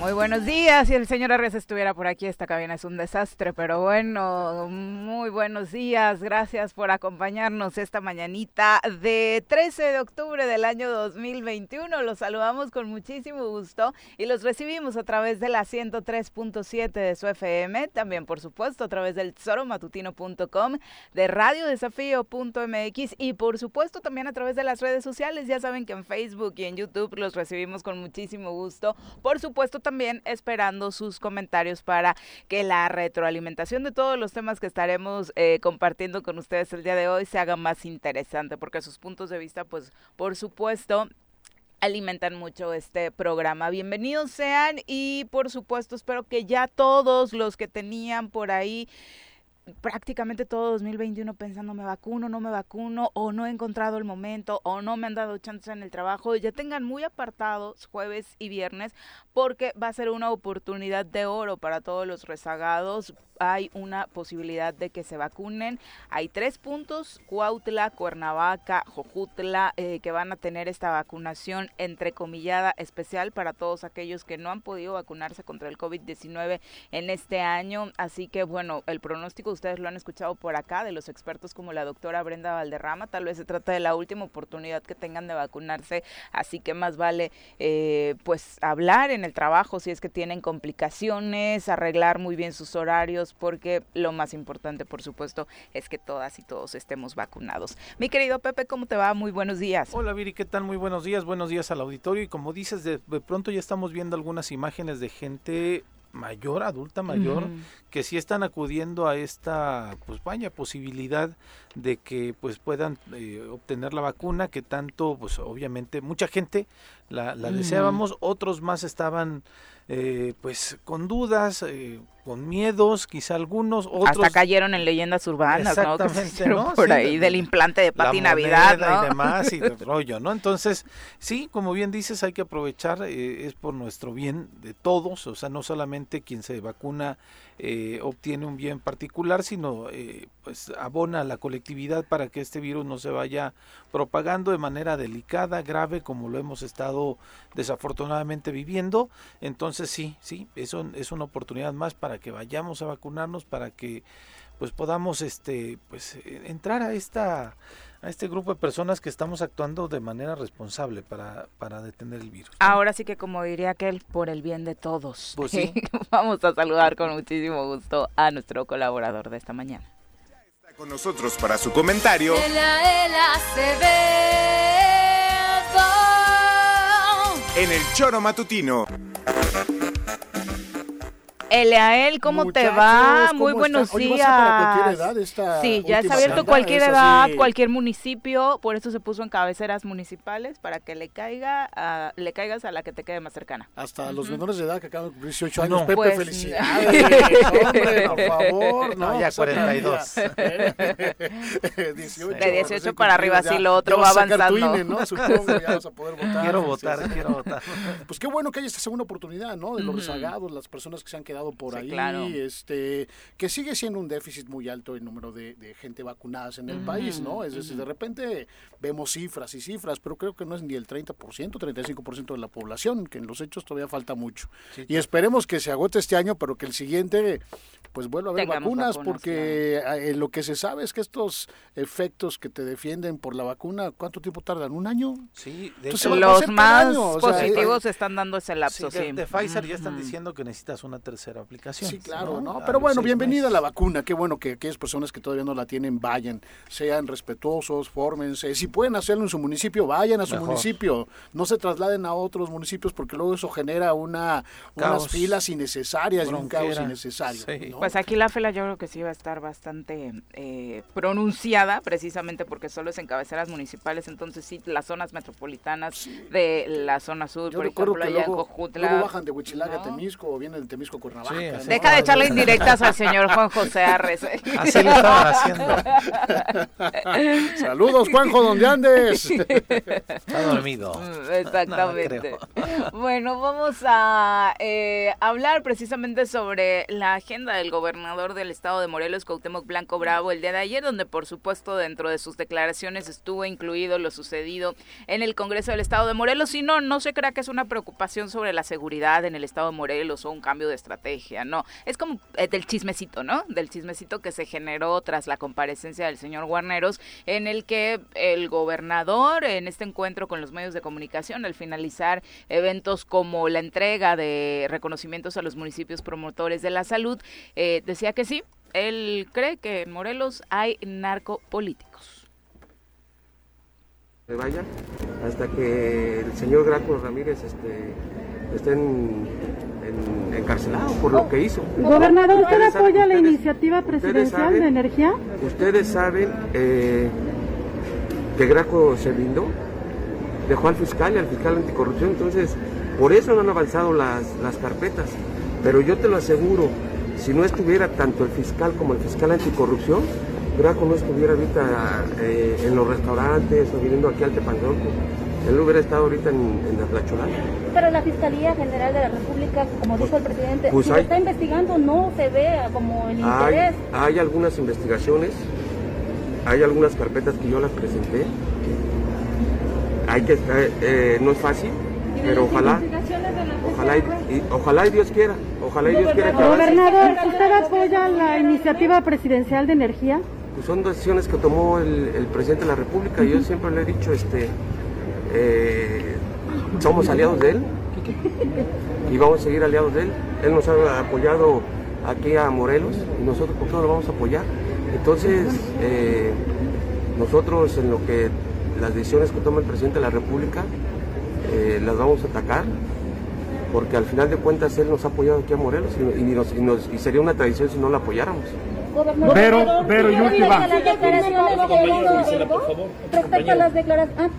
Muy buenos días. Si el señor Arres estuviera por aquí, esta cabina es un desastre, pero bueno, muy buenos días. Gracias por acompañarnos esta mañanita de 13 de octubre del año 2021. Los saludamos con muchísimo gusto y los recibimos a través de la 103.7 de su FM, también por supuesto a través del tesoromatutino.com, de radiodesafío.mx y por supuesto también a través de las redes sociales. Ya saben que en Facebook y en YouTube los recibimos con muchísimo gusto. Por supuesto, también esperando sus comentarios para que la retroalimentación de todos los temas que estaremos eh, compartiendo con ustedes el día de hoy se haga más interesante, porque sus puntos de vista, pues, por supuesto, alimentan mucho este programa. Bienvenidos sean y por supuesto espero que ya todos los que tenían por ahí prácticamente todo 2021 pensando me vacuno, no me vacuno, o no he encontrado el momento, o no me han dado chances en el trabajo, ya tengan muy apartados jueves y viernes, porque va a ser una oportunidad de oro para todos los rezagados. Hay una posibilidad de que se vacunen. Hay tres puntos, Cuautla, Cuernavaca, Jojutla, eh, que van a tener esta vacunación entrecomillada especial para todos aquellos que no han podido vacunarse contra el COVID-19 en este año. Así que bueno, el pronóstico ustedes lo han escuchado por acá, de los expertos como la doctora Brenda Valderrama, tal vez se trata de la última oportunidad que tengan de vacunarse, así que más vale eh, pues hablar en el trabajo si es que tienen complicaciones, arreglar muy bien sus horarios, porque lo más importante, por supuesto, es que todas y todos estemos vacunados. Mi querido Pepe, ¿cómo te va? Muy buenos días. Hola Viri, ¿qué tal? Muy buenos días, buenos días al auditorio y como dices, de pronto ya estamos viendo algunas imágenes de gente mayor, adulta mayor, que sí están acudiendo a esta, pues vaya, posibilidad de que pues puedan eh, obtener la vacuna, que tanto, pues obviamente, mucha gente la, deseábamos, otros más estaban eh, pues con dudas, eh, con miedos, quizá algunos, otros... Hasta cayeron en leyendas urbanas, ¿no? Por ahí del implante de Pati Navidad, ¿no? y demás, y de rollo, ¿no? Entonces, sí, como bien dices, hay que aprovechar, eh, es por nuestro bien de todos, o sea, no solamente quien se vacuna eh, obtiene un bien particular, sino eh, pues abona a la colectividad para que este virus no se vaya propagando de manera delicada, grave, como lo hemos estado desafortunadamente viviendo. Entonces sí, sí, eso es una oportunidad más para que vayamos a vacunarnos, para que pues podamos este pues entrar a esta a este grupo de personas que estamos actuando de manera responsable para, para detener el virus. Ahora sí que como diría aquel, por el bien de todos. Pues Vamos a saludar con muchísimo gusto a nuestro colaborador de esta mañana. está con nosotros para su comentario. En el choro matutino. Eleael, ¿cómo te va? Muy buenos días. sí, ya está abierto cualquier edad, cualquier municipio, por eso se puso en cabeceras municipales para que le caiga a, le caigas a la que te quede más cercana. Hasta los menores de edad que acaban de cumplir 18 años, Pepe, pues, felicidades. hombre, por favor, no, ya 42. 18, de 18 para arriba, si lo otro va avanzando. ¿no? Supongo, ya vas a poder votar. Quiero votar, quiero votar. Pues qué bueno que haya esta segunda oportunidad, ¿no? De los rezagados, las personas que se han quedado por ahí, este, que sigue siendo un déficit muy alto el número de, gente vacunadas en el país, ¿no? Es decir, de repente vemos cifras y cifras, pero creo que no es ni el 30%, 35% de la población, que en los hechos todavía falta mucho. y esperemos que se agote este año, pero que el siguiente pues vuelva a haber vacunas, porque eh, lo que se sabe es que estos efectos que te defienden por la vacuna, ¿cuánto tiempo tardan? ¿Un año? Sí, de los más positivos están dando ese lapso. Sí, de, Pfizer ya están diciendo que necesitas una tercera aplicación. Sí, claro, ¿no? Pero bueno, bienvenida a la vacuna. Qué bueno que aquellas personas que todavía no la tienen vayan, sean respetuosos, fórmense. Si pueden hacerlo en su municipio, vayan a su municipio. No se trasladen a otros municipios porque luego eso genera una, unas filas innecesarias y un caos innecesario. Pues aquí la fila yo creo que sí va a estar bastante eh, pronunciada, precisamente porque solo es en cabeceras municipales. Entonces sí, las zonas metropolitanas de la zona sur, por ejemplo, allá en Cojutla. Luego bajan de Huichilaga a Temisco o vienen de Temisco a Cuernavaca. Deja de echarle indirectas al señor Juan José Arres. Así lo estaban haciendo. Saludos, Juanjo, donde andes. Está dormido. Mm, exactamente. bueno, vamos a eh, hablar precisamente sobre la agenda del gobernador del estado de Morelos, Cuauhtémoc Blanco Bravo, el día de ayer, donde por supuesto dentro de sus declaraciones estuvo incluido lo sucedido en el Congreso del estado de Morelos. Y no, no se crea que es una preocupación sobre la seguridad en el estado de Morelos o un cambio de estrategia, no. Es como eh, del chismecito, ¿no? Del chismecito que se generó tras la comparecencia del señor Guarneros, en el que el gobernador en este encuentro con los medios de comunicación, al finalizar eventos como la entrega de reconocimientos a los municipios promotores de la salud, eh, decía que sí, él cree que en Morelos hay narcopolíticos. Vaya, hasta que el señor Graco Ramírez este, esté encarcelado por lo que hizo. Gobernador, ¿usted apoya la iniciativa presidencial de energía? Ustedes saben eh, que Graco se blindó, dejó al fiscal y al fiscal anticorrupción, entonces por eso no han avanzado las, las carpetas. Pero yo te lo aseguro, si no estuviera tanto el fiscal como el fiscal anticorrupción, Graco no estuviera ahorita eh, en los restaurantes o viniendo aquí al Tepanzonco. Él hubiera estado ahorita en, en la Placholán. Pero la Fiscalía General de la República, como dijo el presidente, pues si lo está investigando no se ve como el interés. Hay, algunas investigaciones, hay algunas carpetas que yo las presenté. Hay que eh, no es fácil, pero ojalá, ojalá y, ojalá y Dios quiera, ojalá y Dios quiera que Gobernador, ¿usted apoya la iniciativa presidencial de energía? Pues son decisiones que tomó el, el presidente de la República. y Yo siempre le he dicho, este, eh, somos aliados de él y vamos a seguir aliados de él. Él nos ha apoyado aquí a Morelos y nosotros por no lo vamos a apoyar. Entonces, eh, nosotros en lo que las decisiones que toma el presidente de la República eh, las vamos a atacar porque al final de cuentas él nos ha apoyado aquí a Morelos y, y sería una tradición si no lo apoyáramos. Pero, pero yo te va. Respecto a las declaraciones.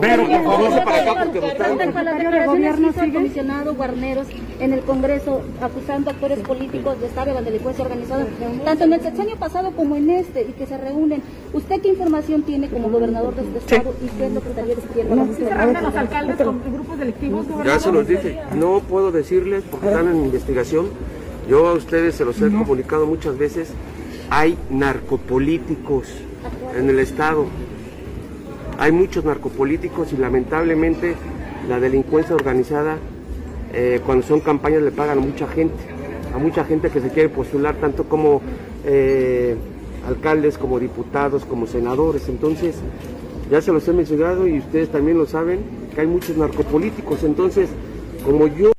Pero, por favor, para acá porque Respecto a las declaraciones que hizo el comisionado Guarneros en el Congreso acusando a actores políticos de estar en la delincuencia organizada, tanto en el sexenio pasado como en este, y que se reúnen. ¿Usted qué información tiene como gobernador de este estado y qué es lo que estaría diciendo? ¿Se reúnen los alcaldes con grupos delictivos? Ya se los dije. No puedo decirles porque están en investigación yo a ustedes se los he comunicado muchas veces, hay narcopolíticos en el Estado. Hay muchos narcopolíticos y lamentablemente la delincuencia organizada, eh, cuando son campañas le pagan a mucha gente, a mucha gente que se quiere postular, tanto como eh, alcaldes, como diputados, como senadores. Entonces, ya se los he mencionado y ustedes también lo saben, que hay muchos narcopolíticos. Entonces, como yo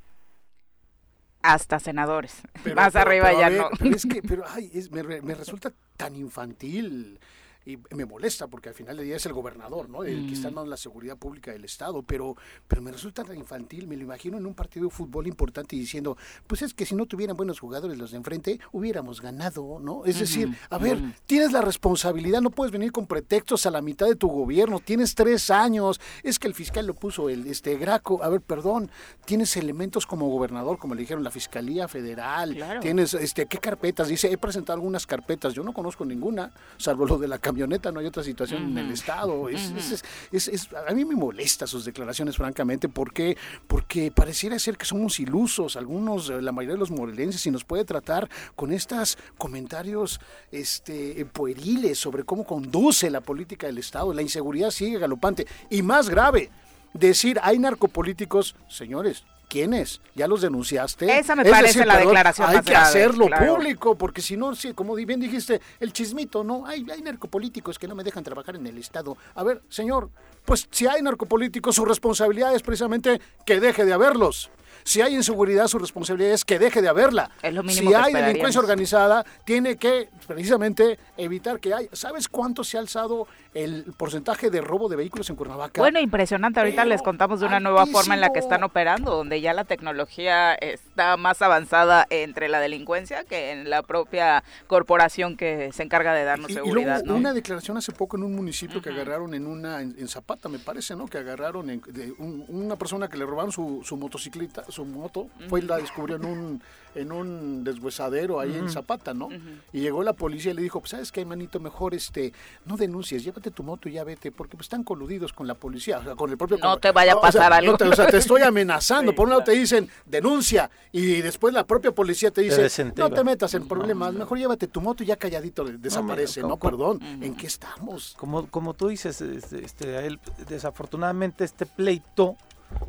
hasta senadores. Más arriba ya no. Pero es que, pero ay, me, me, resulta tan infantil y me molesta porque al final del día es el gobernador, ¿no? El que está en la seguridad pública del Estado, pero, pero me resulta tan infantil, me lo imagino en un partido de fútbol importante diciendo, pues es que si no tuvieran buenos jugadores los de enfrente, hubiéramos ganado, ¿no? Es decir, a ver, tienes la responsabilidad, no puedes venir con pretextos a la mitad de tu gobierno, tienes tres años, es que el fiscal lo puso el este Graco, a ver, perdón, tienes elementos como gobernador, como le dijeron, la Fiscalía Federal, tienes, este, ¿qué carpetas? Dice, he presentado algunas carpetas, yo no conozco ninguna, salvo lo de la camioneta, no hay otra situación en el Estado. Es, a mí me molesta sus declaraciones, francamente, porque, porque pareciera ser que somos ilusos, algunos, la mayoría de los morelenses, y nos puede tratar con estos comentarios este, pueriles sobre cómo conduce la política del Estado. La inseguridad sigue galopante. Y más grave, decir hay narcopolíticos, señores, ¿Quiénes? ¿Ya los denunciaste? Esa me parece la declaración Hay que hacerlo público, porque si no, sí, como bien dijiste, el chismito, no, hay, hay narcopolíticos que no me dejan trabajar en el Estado. A ver, señor, pues si hay narcopolíticos, su responsabilidad es precisamente que deje de haberlos. Si hay inseguridad, su responsabilidad es que deje de haberla. si hay delincuencia organizada, tiene que precisamente evitar que haya. ¿Sabes cuánto se ha alzado el porcentaje de robo de vehículos en Cuernavaca? Bueno, impresionante. Ahorita les contamos de una nueva forma en la que están operando, donde ya la tecnología está más avanzada entre la delincuencia que en la propia corporación que se encarga de darnos seguridad. Y luego, una declaración hace poco en un municipio que agarraron en una en, Zapata, me parece, ¿no? Que agarraron de una persona que le robaron su, su motocicleta, su moto, fue y la descubrió en un en un deshuesadero ahí en Zapata, ¿no? Y llegó la policía y le dijo, pues sabes qué, manito, mejor este, no denuncies, llévate tu moto y ya vete, porque pues están coludidos con la policía, o sea, con el propio... No te vaya a pasar algo. o sea, te estoy amenazando, por un lado te dicen, denuncia, y después la propia policía te dice, no te metas en problemas, mejor llévate tu moto y ya calladito desaparece, ¿no? Perdón, ¿en qué estamos? Como, como tú dices, este, este, él, desafortunadamente este pleito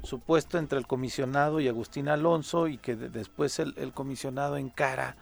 supuesto entre el comisionado y Agustín Alonso y que después el, comisionado encara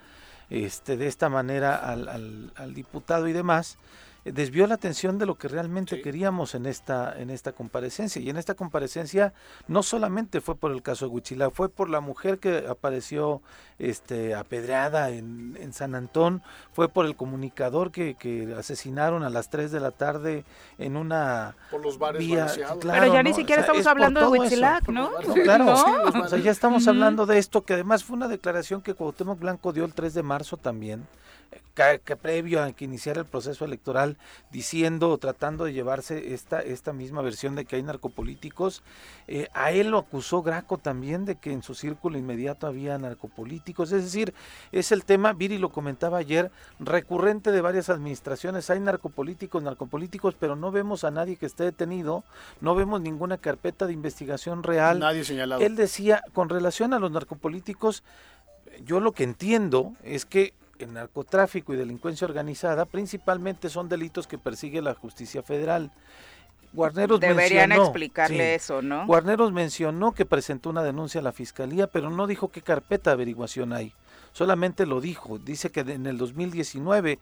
este, de esta manera al diputado y demás, desvió la atención de lo que realmente queríamos en esta en esta comparecencia y en esta comparecencia no solamente fue por el caso de Huichila, fue por la mujer que apareció este apedreada en, en San Antón, fue por el comunicador que, que, asesinaron a las 3 de la tarde en una por los bares vía, claro, Pero ya ¿no? ni siquiera o sea, estamos hablando de Huitzilac, ¿no? ¿no? Claro, ¿no? Sí, o sea, ya estamos hablando de esto que además fue una declaración que Cuauhtémoc Blanco dio el 3 de marzo también que, que, previo a que iniciara el proceso electoral diciendo o tratando de llevarse esta, esta misma versión de que hay narcopolíticos. Eh, a él lo acusó Graco también de que en su círculo inmediato había narcopolíticos. Es decir, es el tema, Viri lo comentaba ayer, recurrente de varias administraciones. Hay narcopolíticos, narcopolíticos, pero no vemos a nadie que esté detenido, no vemos ninguna carpeta de investigación real. Nadie señalado. Él decía, con relación a los narcopolíticos, yo lo que entiendo es que el narcotráfico y delincuencia organizada principalmente son delitos que persigue la justicia federal. Guarneros Deberían mencionó, explicarle sí, eso, ¿no? Guarneros mencionó que presentó una denuncia a la fiscalía, pero no dijo qué carpeta de averiguación hay. Solamente lo dijo. Dice que en el 2019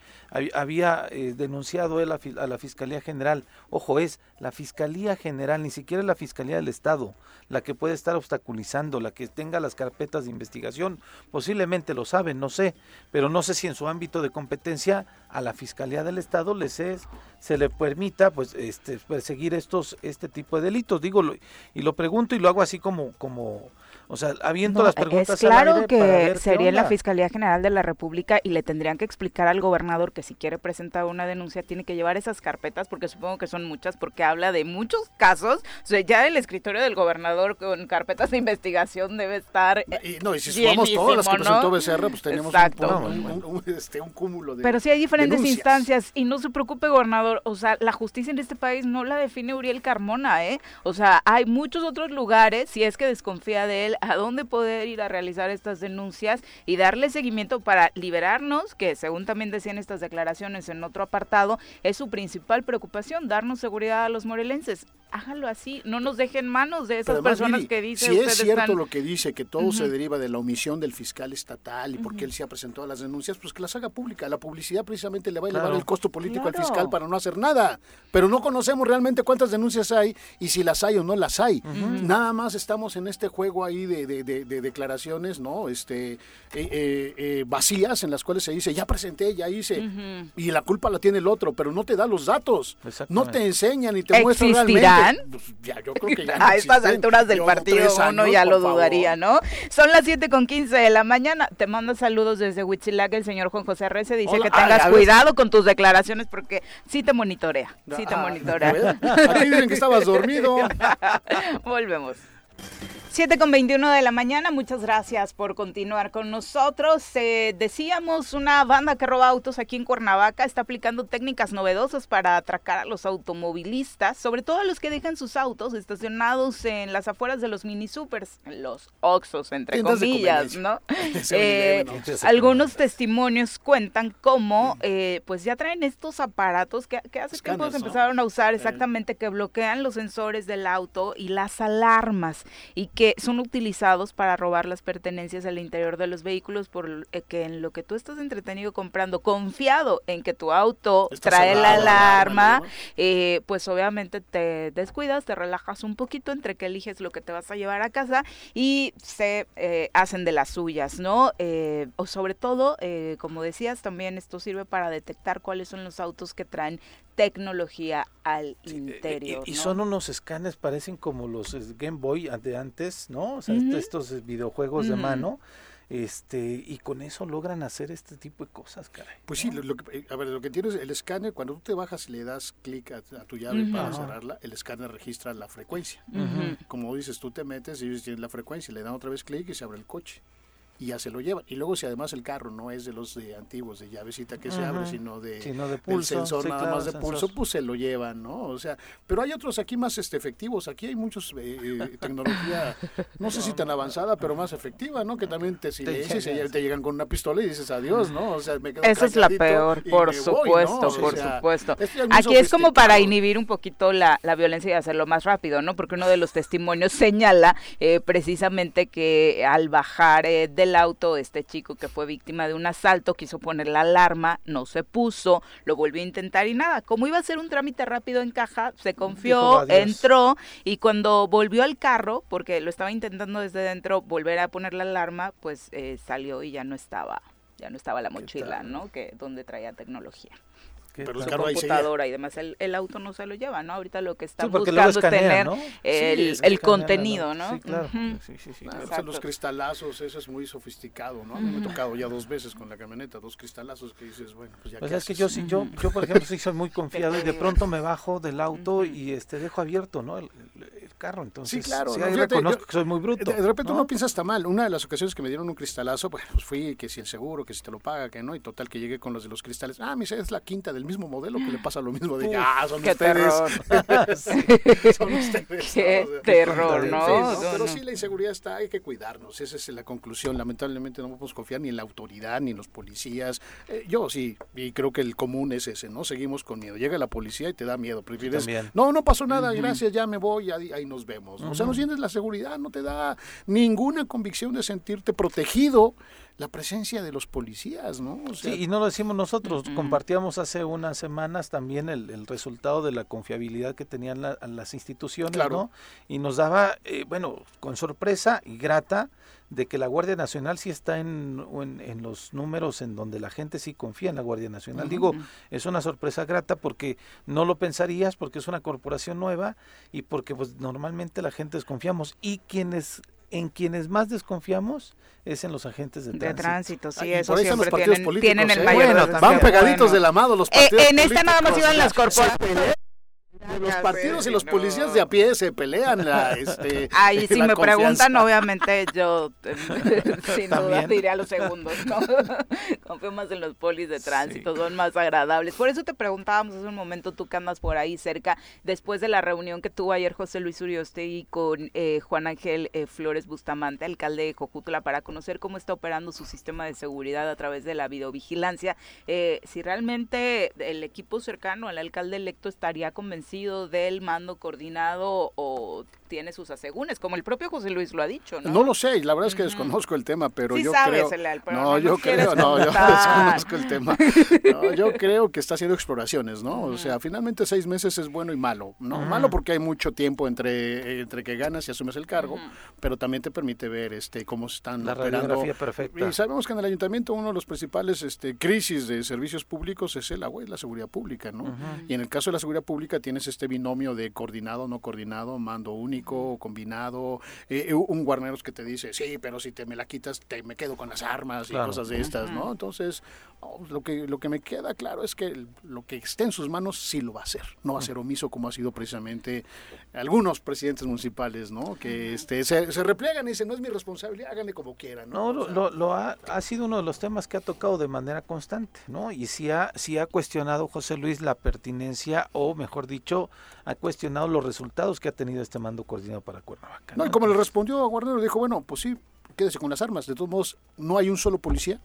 había eh, denunciado él a, la Fiscalía General. Ojo, es la Fiscalía General, ni siquiera la Fiscalía del Estado, la que puede estar obstaculizando, la que tenga las carpetas de investigación. Posiblemente lo saben, no sé, pero no sé si en su ámbito de competencia a la Fiscalía del Estado les es, se le permita pues este perseguir estos este tipo de delitos. Digo y lo pregunto y lo hago así como como o sea, aviento no, las preguntas. Es claro que sería en la Fiscalía General de la República y le tendrían que explicar al gobernador que si quiere presentar una denuncia tiene que llevar esas carpetas, porque supongo que son muchas, porque habla de muchos casos. O sea, ya el escritorio del gobernador con carpetas de investigación debe estar. Y, no, y si sumamos todas las que presentó ¿no? Becerra, pues tenemos un, un, un, un, este, un cúmulo de. Pero sí hay diferentes denuncias. instancias y no se preocupe, gobernador. O sea, la justicia en este país no la define Uriel Carmona, ¿eh? O sea, hay muchos otros lugares, si es que desconfía de él, a dónde poder ir a realizar estas denuncias y darle seguimiento para liberarnos, que según también decían estas declaraciones en otro apartado, es su principal preocupación, darnos seguridad a los morelenses. Hágalo así, no nos dejen manos de esas además, personas Miri, que dicen Si es cierto están... lo que dice, que todo uh -huh. se deriva de la omisión del fiscal estatal y porque uh -huh. él se ha presentado a las denuncias, pues que las haga pública. La publicidad precisamente le va a elevar claro. el costo político claro. al fiscal para no hacer nada. Pero no conocemos realmente cuántas denuncias hay y si las hay o no las hay. Uh -huh. Nada más estamos en este juego ahí de, de, de, de declaraciones, ¿no? Este, eh, eh, eh, vacías en las cuales se dice, ya presenté, ya hice, y la culpa la tiene el otro, pero no te da los datos, no te enseñan y te muestran realmente. Pues, ya, yo creo que ya no A estas alturas del partido uno ya lo dudaría, ¿no? Son las 7 con 15 de la mañana. Te mando saludos desde Huitzilac. El señor Juan José Rece dice Hola. que tengas Ay, cuidado con tus declaraciones porque sí te monitorea. Sí te ah, monitorea. Aquí dicen que estabas dormido. Volvemos. 7 con 21 de la mañana, muchas gracias por continuar con nosotros. Eh, decíamos, una banda que roba autos aquí en Cuernavaca está aplicando técnicas novedosas para atracar a los automovilistas, sobre todo a los que dejan sus autos estacionados en las afueras de los mini supers, los Oxos, entre comillas, ¿no? eh, algunos testimonios cuentan cómo, eh, pues ya traen estos aparatos que, que hace tiempo se empezaron a usar exactamente, que bloquean los sensores del auto y las alarmas y que que son utilizados para robar las pertenencias al interior de los vehículos por eh, que en lo que tú estás entretenido comprando, confiado en que tu auto Está trae cerrado, la alarma, ¿no? eh, pues obviamente te descuidas, te relajas un poquito entre que eliges lo que te vas a llevar a casa y se eh, hacen de las suyas, ¿no? Eh, o sobre todo, como decías, también esto sirve para detectar cuáles son los autos que traen tecnología al sí, interior. Y, y ¿no? son unos escáneres, parecen como los Game Boy de antes, ¿no? O sea, uh -huh. estos videojuegos uh -huh. de mano. este y con eso logran hacer este tipo de cosas, caray. Pues sí, lo, que, eh, a ver, lo que tienes el escáner, cuando tú te bajas y le das clic a, tu llave para cerrarla, el escáner registra la frecuencia. Como dices, tú te metes y ellos tienen la frecuencia, le dan otra vez clic y se abre el coche y ya se lo llevan. Y luego si además el carro no es de los de antiguos de llavecita que se abre, sino de, de pulso, sensor nada más de pulso, pues se lo llevan, ¿no? O sea, pero hay otros aquí más este, efectivos. Aquí hay muchos eh, eh, tecnología, no sé si tan avanzada, pero más efectiva, ¿no? Que también te silencias y te llegan con una pistola y dices adiós, ¿no? O sea, me quedo Esa es la peor, por supuesto, por supuesto. Aquí es como para inhibir un poquito la, la, violencia y hacerlo más rápido, ¿no? Porque uno de los testimonios señala eh, precisamente que al bajar del auto, este chico que fue víctima de un asalto quiso poner la alarma, no se puso, lo volvió a intentar y nada, como iba a ser un trámite rápido en caja, se confió, entró y cuando volvió al carro, porque lo estaba intentando desde dentro volver a poner la alarma, pues eh, salió y ya no estaba, ya no estaba la mochila, ¿no? Que donde traía tecnología pero el computadora y demás, el, el, auto no se lo lleva, ¿no? Ahorita lo que está buscando es tener el, el contenido, ¿no? Sí, claro. sí, sí, sí. los cristalazos, eso es muy sofisticado, ¿no? A mí me ha tocado ya dos veces con la camioneta, dos cristalazos que dices, bueno, pues ya Pues es que yo sí, yo, yo por ejemplo sí soy muy confiado y de pronto me bajo del auto y este dejo abierto, ¿no? El, carro, entonces sí, claro, sí, reconozco que soy muy bruto. De, repente uno piensa está mal. Una de las ocasiones que me dieron un cristalazo, pues, pues fui que si el seguro, que si te lo paga, que no, y total que llegué con los de los cristales. Ah, mi es la quinta del mismo modelo que le pasa lo mismo de ah, son qué ustedes. Terror. son ustedes. Qué terror, ¿no? Pero sí, la inseguridad está, hay que cuidarnos. Esa es la conclusión. Lamentablemente no podemos confiar ni en la autoridad ni en los policías. Eh, yo sí, y creo que el común es ese, ¿no? Seguimos con miedo. Llega la policía y te da miedo. Prefieres, no, no pasó nada, gracias, ya me voy, ahí, ahí nos vemos. O sea, no sientes la seguridad, no te da ninguna convicción de sentirte protegido la presencia de los policías, ¿no? sí, y no lo decimos nosotros, compartíamos hace unas semanas también el, resultado de la confiabilidad que tenían las instituciones, ¿no? Y nos daba, eh, bueno, con sorpresa y grata, de que la Guardia Nacional sí está en, en, los números en donde la gente sí confía en la Guardia Nacional. Digo, es una sorpresa grata porque no lo pensarías, porque es una corporación nueva y porque pues normalmente la gente desconfiamos. Y quienes en quienes más desconfiamos es en los agentes de tránsito. De tránsito, sí, eso siempre tienen, tienen, el ¿eh? mayor Van pegaditos de la mano los eh, partidos En esta nada más iban las corporaciones los partidos y los policías de a pie se pelean. La, este, Ahí si me preguntan, obviamente yo sin duda diría los segundos. ¿no? Confío más en los polis de tránsito, son más agradables. Por eso te preguntábamos hace un momento, tú que andas por ahí cerca, después de la reunión que tuvo ayer José Luis Uriostegui con eh, Juan Ángel eh, Flores Bustamante, alcalde de Cojutla, para conocer cómo está operando su sistema de seguridad a través de la videovigilancia. Eh, si realmente el equipo cercano al alcalde electo estaría convencido del mando coordinado o tiene sus asegúnes, como el propio José Luis lo ha dicho, ¿no? No lo sé, la verdad es que desconozco el tema, pero yo creo... no, yo creo, no, yo desconozco el tema. yo creo que está haciendo exploraciones, ¿no? O sea, finalmente seis meses es bueno y malo, ¿no? Malo porque hay mucho tiempo entre, entre que ganas y asumes el cargo, pero también te permite ver este cómo se están la operando. perfecta. Y sabemos que en el ayuntamiento uno de los principales este, crisis de servicios públicos es el agua y la seguridad pública, ¿no? Y en el caso de la seguridad pública tienes este binomio de coordinado, no coordinado, mando único, combinado, eh, eh, un guarneros que te dice, sí, pero si te me la quitas, te me quedo con las armas y cosas de estas, ¿no? Entonces, lo, que, lo que me queda claro es que lo que esté en sus manos sí lo va a hacer, no va a ser omiso como ha sido precisamente algunos presidentes municipales, ¿no? Que este, se, repliegan y dicen, no es mi responsabilidad, háganle como quieran, ¿no? lo, lo, ha, ha, sido uno de los temas que ha tocado de manera constante, ¿no? Y sí ha, sí ha cuestionado José Luis la pertinencia, o mejor dicho, ha cuestionado los resultados que ha tenido este mando coordinado para Cuernavaca. No, y como le respondió a Guarnero, dijo, bueno, pues sí, quédese con las armas. De todos modos, no hay un solo policía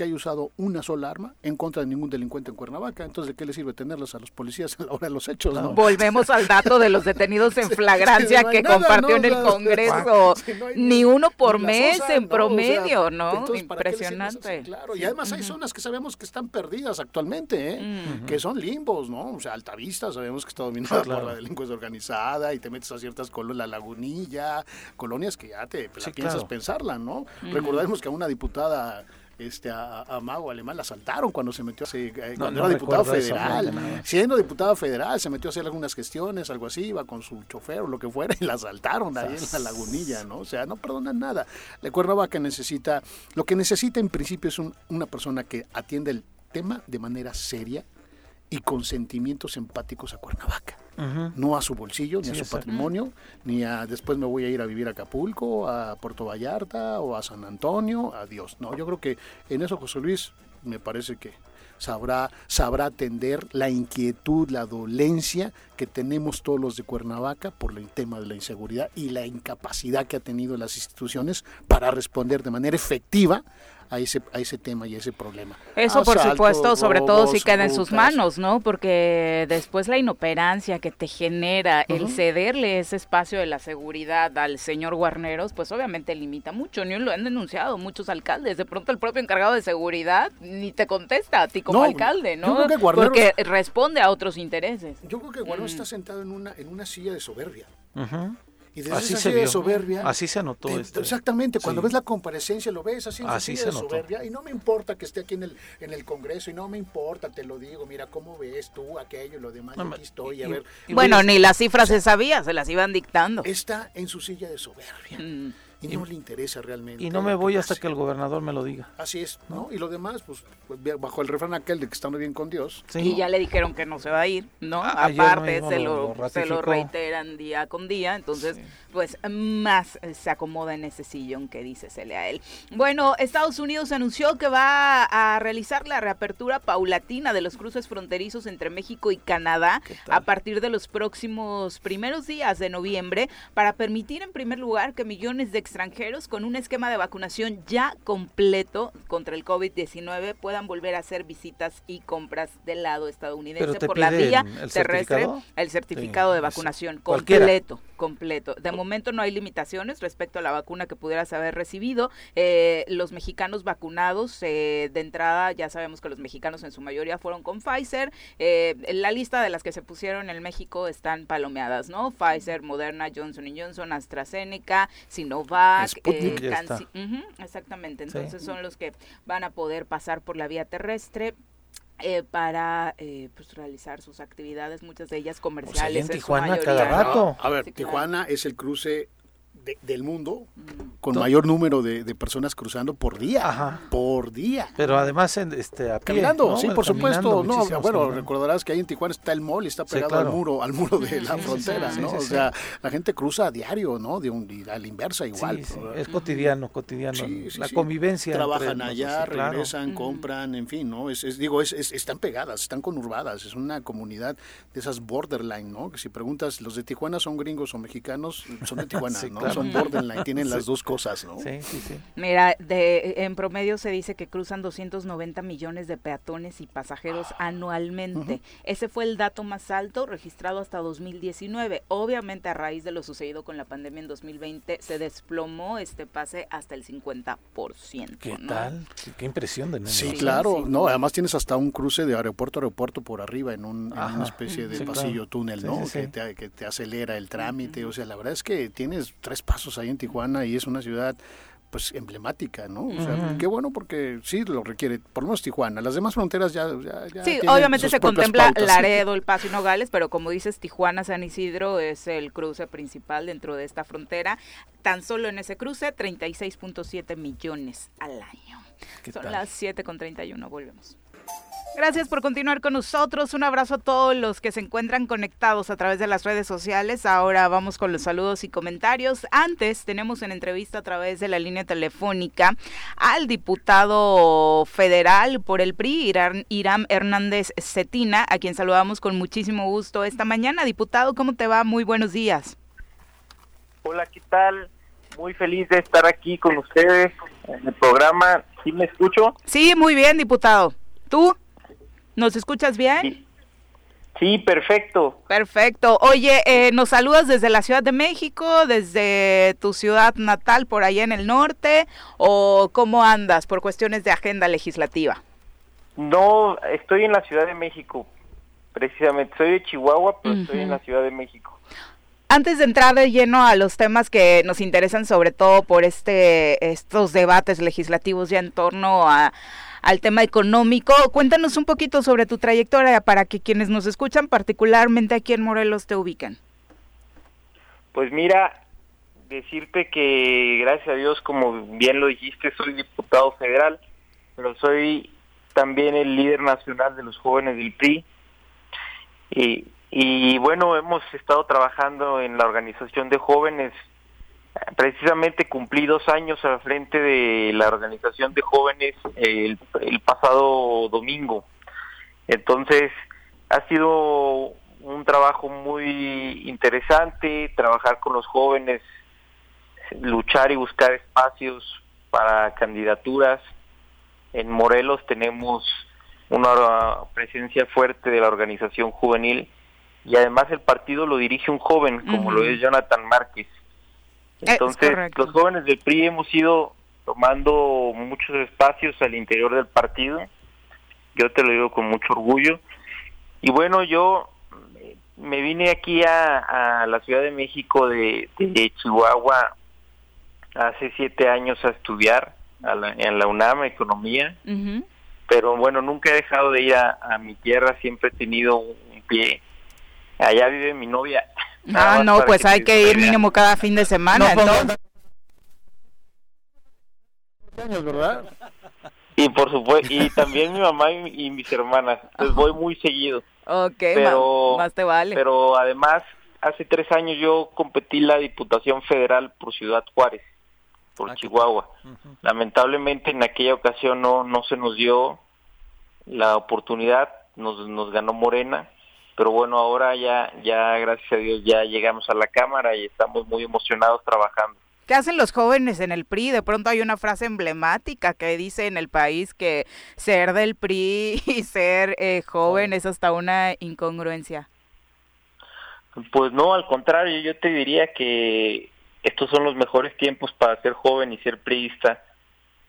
que haya usado una sola arma en contra de ningún delincuente en Cuernavaca. Entonces, ¿de qué le sirve tenerlos a los policías a la hora de los hechos? ¿no? Volvemos al dato de los detenidos en flagrancia que compartió en el Congreso. ni uno por mes en promedio, ¿no? Impresionante. claro, y además hay zonas que sabemos que están perdidas actualmente, ¿eh? que son limbos, ¿no? O sea, Altavista sabemos que está dominada por la delincuencia organizada y te metes a ciertas colonias, la Lagunilla, colonias que ya te la piensas pensarla, ¿no? Recordemos que a una diputada este, a, Mago Alemán, la asaltaron cuando se metió a eh, cuando era diputado federal. Siendo diputado federal, se metió a hacer algunas gestiones, algo así, iba con su chofer o lo que fuera, y la asaltaron ahí en la lagunilla, ¿no? O sea, no perdonan nada. La Cuernavaca necesita, lo que necesita en principio es una persona que atiende el tema de manera seria y con sentimientos empáticos a Cuernavaca. No a su bolsillo, ni a su patrimonio, ni a después me voy a ir a vivir a Acapulco, a Puerto Vallarta o a San Antonio, adiós. No, yo creo que en eso José Luis me parece que sabrá, sabrá atender la inquietud, la dolencia que tenemos todos los de Cuernavaca por el tema de la inseguridad y la incapacidad que ha tenido las instituciones para responder de manera efectiva a ese, a ese tema y a ese problema. Eso, por supuesto, sobre todo si queda en sus manos, ¿no? Porque después la inoperancia que te genera el cederle ese espacio de la seguridad al señor Guarneros, pues obviamente limita mucho. Ni lo han denunciado muchos alcaldes. De pronto el propio encargado de seguridad ni te contesta a ti como alcalde, ¿no? Porque responde a otros intereses. Yo creo que Guarneros mm. está sentado en una, en una silla de soberbia. Y desde así esa se soberbia. Así se anotó esto. Exactamente, cuando ves la comparecencia lo ves así en así se de soberbia. Y no me importa que esté aquí en el, en el Congreso, y no me importa, te lo digo, mira cómo ves tú aquello y lo demás, aquí estoy, a ver. bueno, ni las cifras se sabía, se las iban dictando. Está en su silla de soberbia. Mm y no le interesa realmente. Y no me voy hasta que el gobernador me lo diga. Así es, ¿no? Y lo demás, pues, pues bajo el refrán aquel de que estamos bien con Dios. Y ya le dijeron que no se va a ir, ¿no? Ah, Aparte, se lo, se lo reiteran día con día, entonces, pues más se acomoda en ese sillón que dice Sele a él. Bueno, Estados Unidos anunció que va a realizar la reapertura paulatina de los cruces fronterizos entre México y Canadá a partir de los próximos primeros días de noviembre para permitir en primer lugar que millones de extranjeros con un esquema de vacunación ya completo contra el COVID-19 puedan volver a hacer visitas y compras del lado estadounidense por la vía terrestre. El certificado de vacunación completo, completo. De momento no hay limitaciones respecto a la vacuna que pudieras haber recibido. Eh, los mexicanos vacunados, eh, de entrada ya sabemos que los mexicanos en su mayoría fueron con Pfizer. Eh, la lista de las que se pusieron en México están palomeadas, ¿no? Pfizer, Moderna, Johnson Johnson, AstraZeneca, Sinovac eh, exactamente, entonces son los que van a poder pasar por la vía terrestre. Eh, para eh, pues, realizar sus actividades, muchas de ellas comerciales. en Tijuana cada rato. a ver, Tijuana es el cruce del mundo con mayor número de, personas cruzando por día. Por día. Pero además este, caminando, sí, por supuesto. No, bueno, recordarás que ahí en Tijuana está el mall y está pegado al muro, al muro de la frontera, ¿no? o sea, la gente cruza a diario, ¿no? De un, a la inversa igual. es cotidiano, cotidiano. la convivencia. Trabajan allá, regresan, compran, en fin, ¿no? Es, digo, es, están pegadas, están conurbadas. Es una comunidad de esas borderline, ¿no? Que si preguntas, ¿los de Tijuana son gringos o mexicanos? Son de Tijuana, ¿no? Son borderline, tienen las dos cosas, ¿no? Sí, sí, sí. Mira, de, en promedio se dice que cruzan 290 millones de peatones y pasajeros ah, anualmente. Ese fue el dato más alto registrado hasta 2019. Obviamente a raíz de lo sucedido con la pandemia en 2020 se desplomó este pase hasta el 50%. ¿Qué tal? Qué, impresión de Sí, claro. No, además tienes hasta un cruce de aeropuerto a aeropuerto por arriba en, un, una especie de pasillo túnel, ¿no? Que te, que, te, acelera el trámite. O sea, la verdad es que tienes tres pasos ahí en Tijuana y es una ciudad pues emblemática, ¿no? O sea, qué bueno porque sí lo requiere, por lo menos Tijuana. Las demás fronteras ya... ya, sí, obviamente se contempla Laredo, El Paso y Nogales, pero como dices, Tijuana, San Isidro es el cruce principal dentro de esta frontera. Tan solo en ese cruce, 36.7 millones al año. Son las 7 con 31, volvemos. Gracias por continuar con nosotros. Un abrazo a todos los que se encuentran conectados a través de las redes sociales. Ahora vamos con los saludos y comentarios. Antes tenemos en entrevista a través de la línea telefónica al diputado federal por el PRI, Irán, Hernández Cetina, a quien saludamos con muchísimo gusto esta mañana. Diputado, ¿cómo te va? Muy buenos días. Hola, ¿qué tal? Muy feliz de estar aquí con ustedes en el programa. ¿Sí me escucho? Sí, muy bien, diputado. ¿Tú? ¿Nos escuchas bien? Sí. perfecto. Perfecto. Oye, eh, ¿nos saludas desde la Ciudad de México, desde tu ciudad natal por allá en el norte? ¿O cómo andas por cuestiones de agenda legislativa? No, estoy en la Ciudad de México, precisamente. Soy de Chihuahua, pero estoy en la Ciudad de México. antes de entrar de lleno a los temas que nos interesan sobre todo por este estos debates legislativos ya en torno a al tema económico. Cuéntanos un poquito sobre tu trayectoria para que quienes nos escuchan, particularmente aquí en Morelos, te ubiquen. Pues mira, decirte que gracias a Dios, como bien lo dijiste, soy diputado federal, pero soy también el líder nacional de los jóvenes del PRI. Y, y bueno, hemos estado trabajando en la organización de jóvenes precisamente cumplí dos años al frente de la organización de jóvenes el, pasado domingo. Entonces, ha sido un trabajo muy interesante, trabajar con los jóvenes, luchar y buscar espacios para candidaturas. En Morelos tenemos una presencia fuerte de la organización juvenil y además el partido lo dirige un joven, como lo es Jonathan Márquez. Entonces, los jóvenes del PRI hemos ido tomando muchos espacios al interior del partido. Yo te lo digo con mucho orgullo. Y bueno, yo me vine aquí a, la Ciudad de México de, Chihuahua hace siete años a estudiar en la UNAM Economía. Pero bueno, nunca he dejado de ir a, mi tierra, siempre he tenido un pie. Allá vive mi novia. Ah, no, pues hay que ir mínimo cada fin de semana. ¿verdad? Y por supuesto, y también mi mamá y, mis hermanas. Pues voy muy seguido. Ok, pero, más te vale. Pero además, hace tres años yo competí la Diputación Federal por Ciudad Juárez, por ah, Chihuahua. Lamentablemente en aquella ocasión no, no se nos dio la oportunidad, nos, nos ganó Morena pero bueno, ahora ya, ya gracias a Dios ya llegamos a la Cámara y estamos muy emocionados trabajando. ¿Qué hacen los jóvenes en el PRI? De pronto hay una frase emblemática que dice en el país que ser del PRI y ser eh, joven es hasta una incongruencia. Pues no, al contrario, yo te diría que estos son los mejores tiempos para ser joven y ser priista,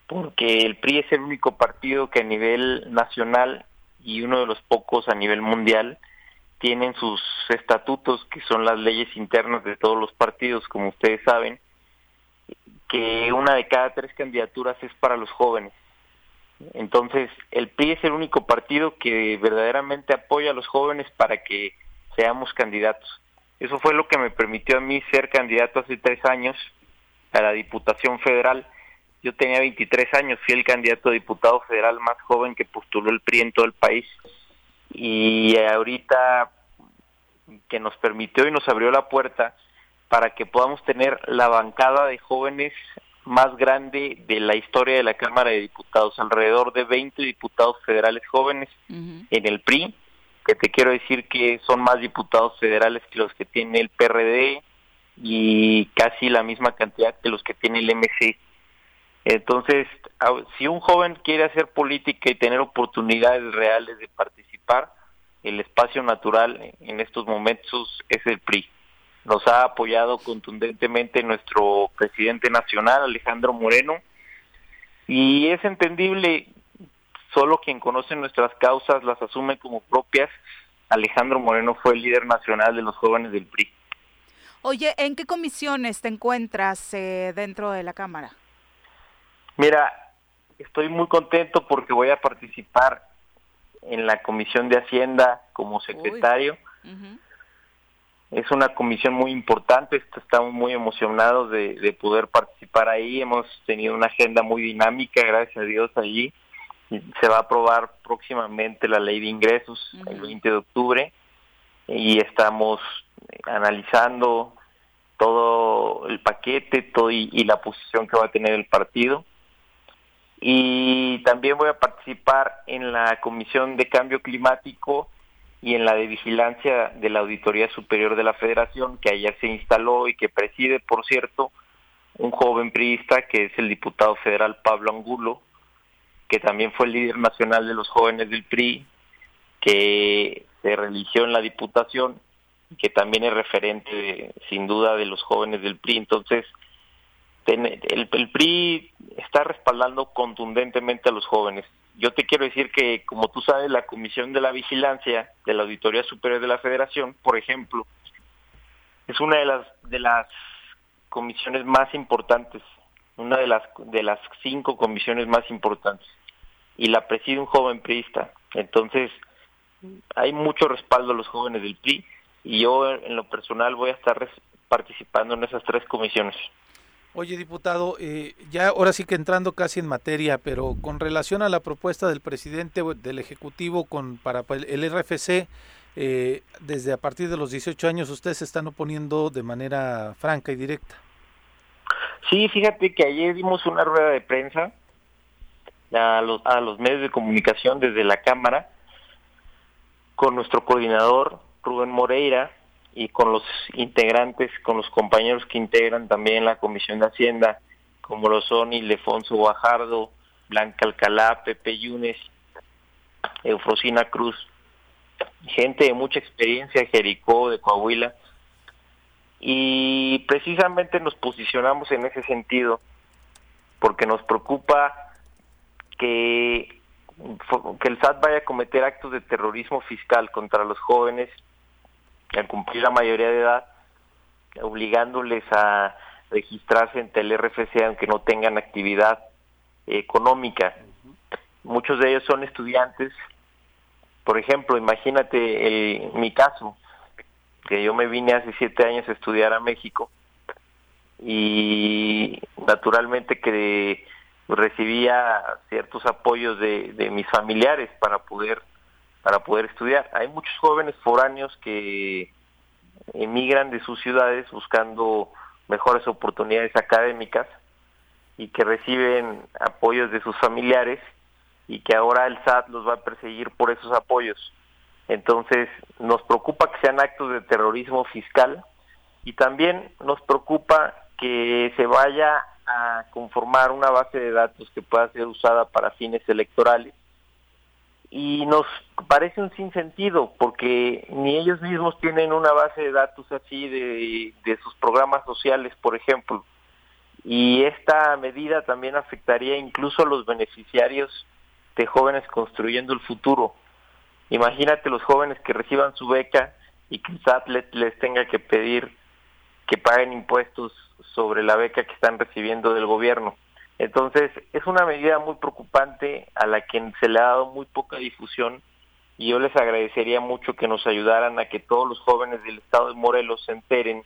porque el PRI es el único partido que a nivel nacional y uno de los pocos a nivel mundial tienen sus estatutos, que son las leyes internas de todos los partidos, como ustedes saben, que una de cada tres candidaturas es para los jóvenes. Entonces, el PRI es el único partido que verdaderamente apoya a los jóvenes para que seamos candidatos. Eso fue lo que me permitió a mí ser candidato hace tres años a la Diputación Federal. Yo tenía 23 años, fui el candidato a diputado federal más joven que postuló el PRI en todo el país y ahorita que nos permitió y nos abrió la puerta para que podamos tener la bancada de jóvenes más grande de la historia de la Cámara de Diputados, alrededor de 20 diputados federales jóvenes en el PRI, que te quiero decir que son más diputados federales que los que tiene el PRD y casi la misma cantidad que los que tiene el MC. Entonces, si un joven quiere hacer política y tener oportunidades reales de participar, el espacio natural en estos momentos es el PRI. Nos ha apoyado contundentemente nuestro presidente nacional, Alejandro Moreno, y es entendible, solo quien conoce nuestras causas las asume como propias. Alejandro Moreno fue el líder nacional de los jóvenes del PRI. Oye, ¿en qué comisiones te encuentras eh, dentro de la Cámara? Mira, estoy muy contento porque voy a participar en la Comisión de Hacienda como secretario. Es una comisión muy importante, estamos muy emocionados de, poder participar ahí. Hemos tenido una agenda muy dinámica, gracias a Dios, allí. Se va a aprobar próximamente la ley de ingresos el 20 de octubre y estamos analizando todo el paquete todo y la posición que va a tener el partido y también voy a participar en la Comisión de Cambio Climático y en la de Vigilancia de la Auditoría Superior de la Federación, que ayer se instaló y que preside, por cierto, un joven priista que es el diputado federal Pablo Angulo, que también fue el líder nacional de los jóvenes del PRI, que se religió en la diputación, que también es referente sin duda de los jóvenes del PRI. Entonces, el, PRI está respaldando contundentemente a los jóvenes. Yo te quiero decir que, como tú sabes, la Comisión de la Vigilancia de la Auditoría Superior de la Federación, por ejemplo, es una de las de las comisiones más importantes, una de las de las cinco comisiones más importantes y la preside un joven priista. Entonces, hay mucho respaldo a los jóvenes del PRI y yo en lo personal voy a estar participando en esas tres comisiones. Oye, diputado, eh, ya ahora sí que entrando casi en materia, pero con relación a la propuesta del presidente del Ejecutivo con para el RFC, eh, desde a partir de los 18 años ustedes se están oponiendo de manera franca y directa. Sí, fíjate que ayer dimos una rueda de prensa a los, a los medios de comunicación desde la Cámara con nuestro coordinador Rubén Moreira y con los integrantes, con los compañeros que integran también la Comisión de Hacienda, como lo son Ildefonso Guajardo, Blanca Alcalá, Pepe Yunes, Eufrosina Cruz, gente de mucha experiencia, Jericó, de Coahuila, y precisamente nos posicionamos en ese sentido, porque nos preocupa que, que el SAT vaya a cometer actos de terrorismo fiscal contra los jóvenes al cumplir la mayoría de edad, obligándoles a registrarse ante el RFC aunque no tengan actividad económica. Muchos de ellos son estudiantes. Por ejemplo, imagínate mi caso, que yo me vine hace siete años a estudiar a México y naturalmente que recibía ciertos apoyos de, de mis familiares para poder para poder estudiar. Hay muchos jóvenes foráneos que emigran de sus ciudades buscando mejores oportunidades académicas y que reciben apoyos de sus familiares y que ahora el SAT los va a perseguir por esos apoyos. Entonces nos preocupa que sean actos de terrorismo fiscal y también nos preocupa que se vaya a conformar una base de datos que pueda ser usada para fines electorales y nos parece un sinsentido porque ni ellos mismos tienen una base de datos así de, de sus programas sociales, por ejemplo. Y esta medida también afectaría incluso a los beneficiarios de jóvenes construyendo el futuro. Imagínate los jóvenes que reciban su beca y que el SAT les tenga que pedir que paguen impuestos sobre la beca que están recibiendo del gobierno. Entonces, es una medida muy preocupante a la que se le ha dado muy poca difusión y yo les agradecería mucho que nos ayudaran a que todos los jóvenes del estado de Morelos se enteren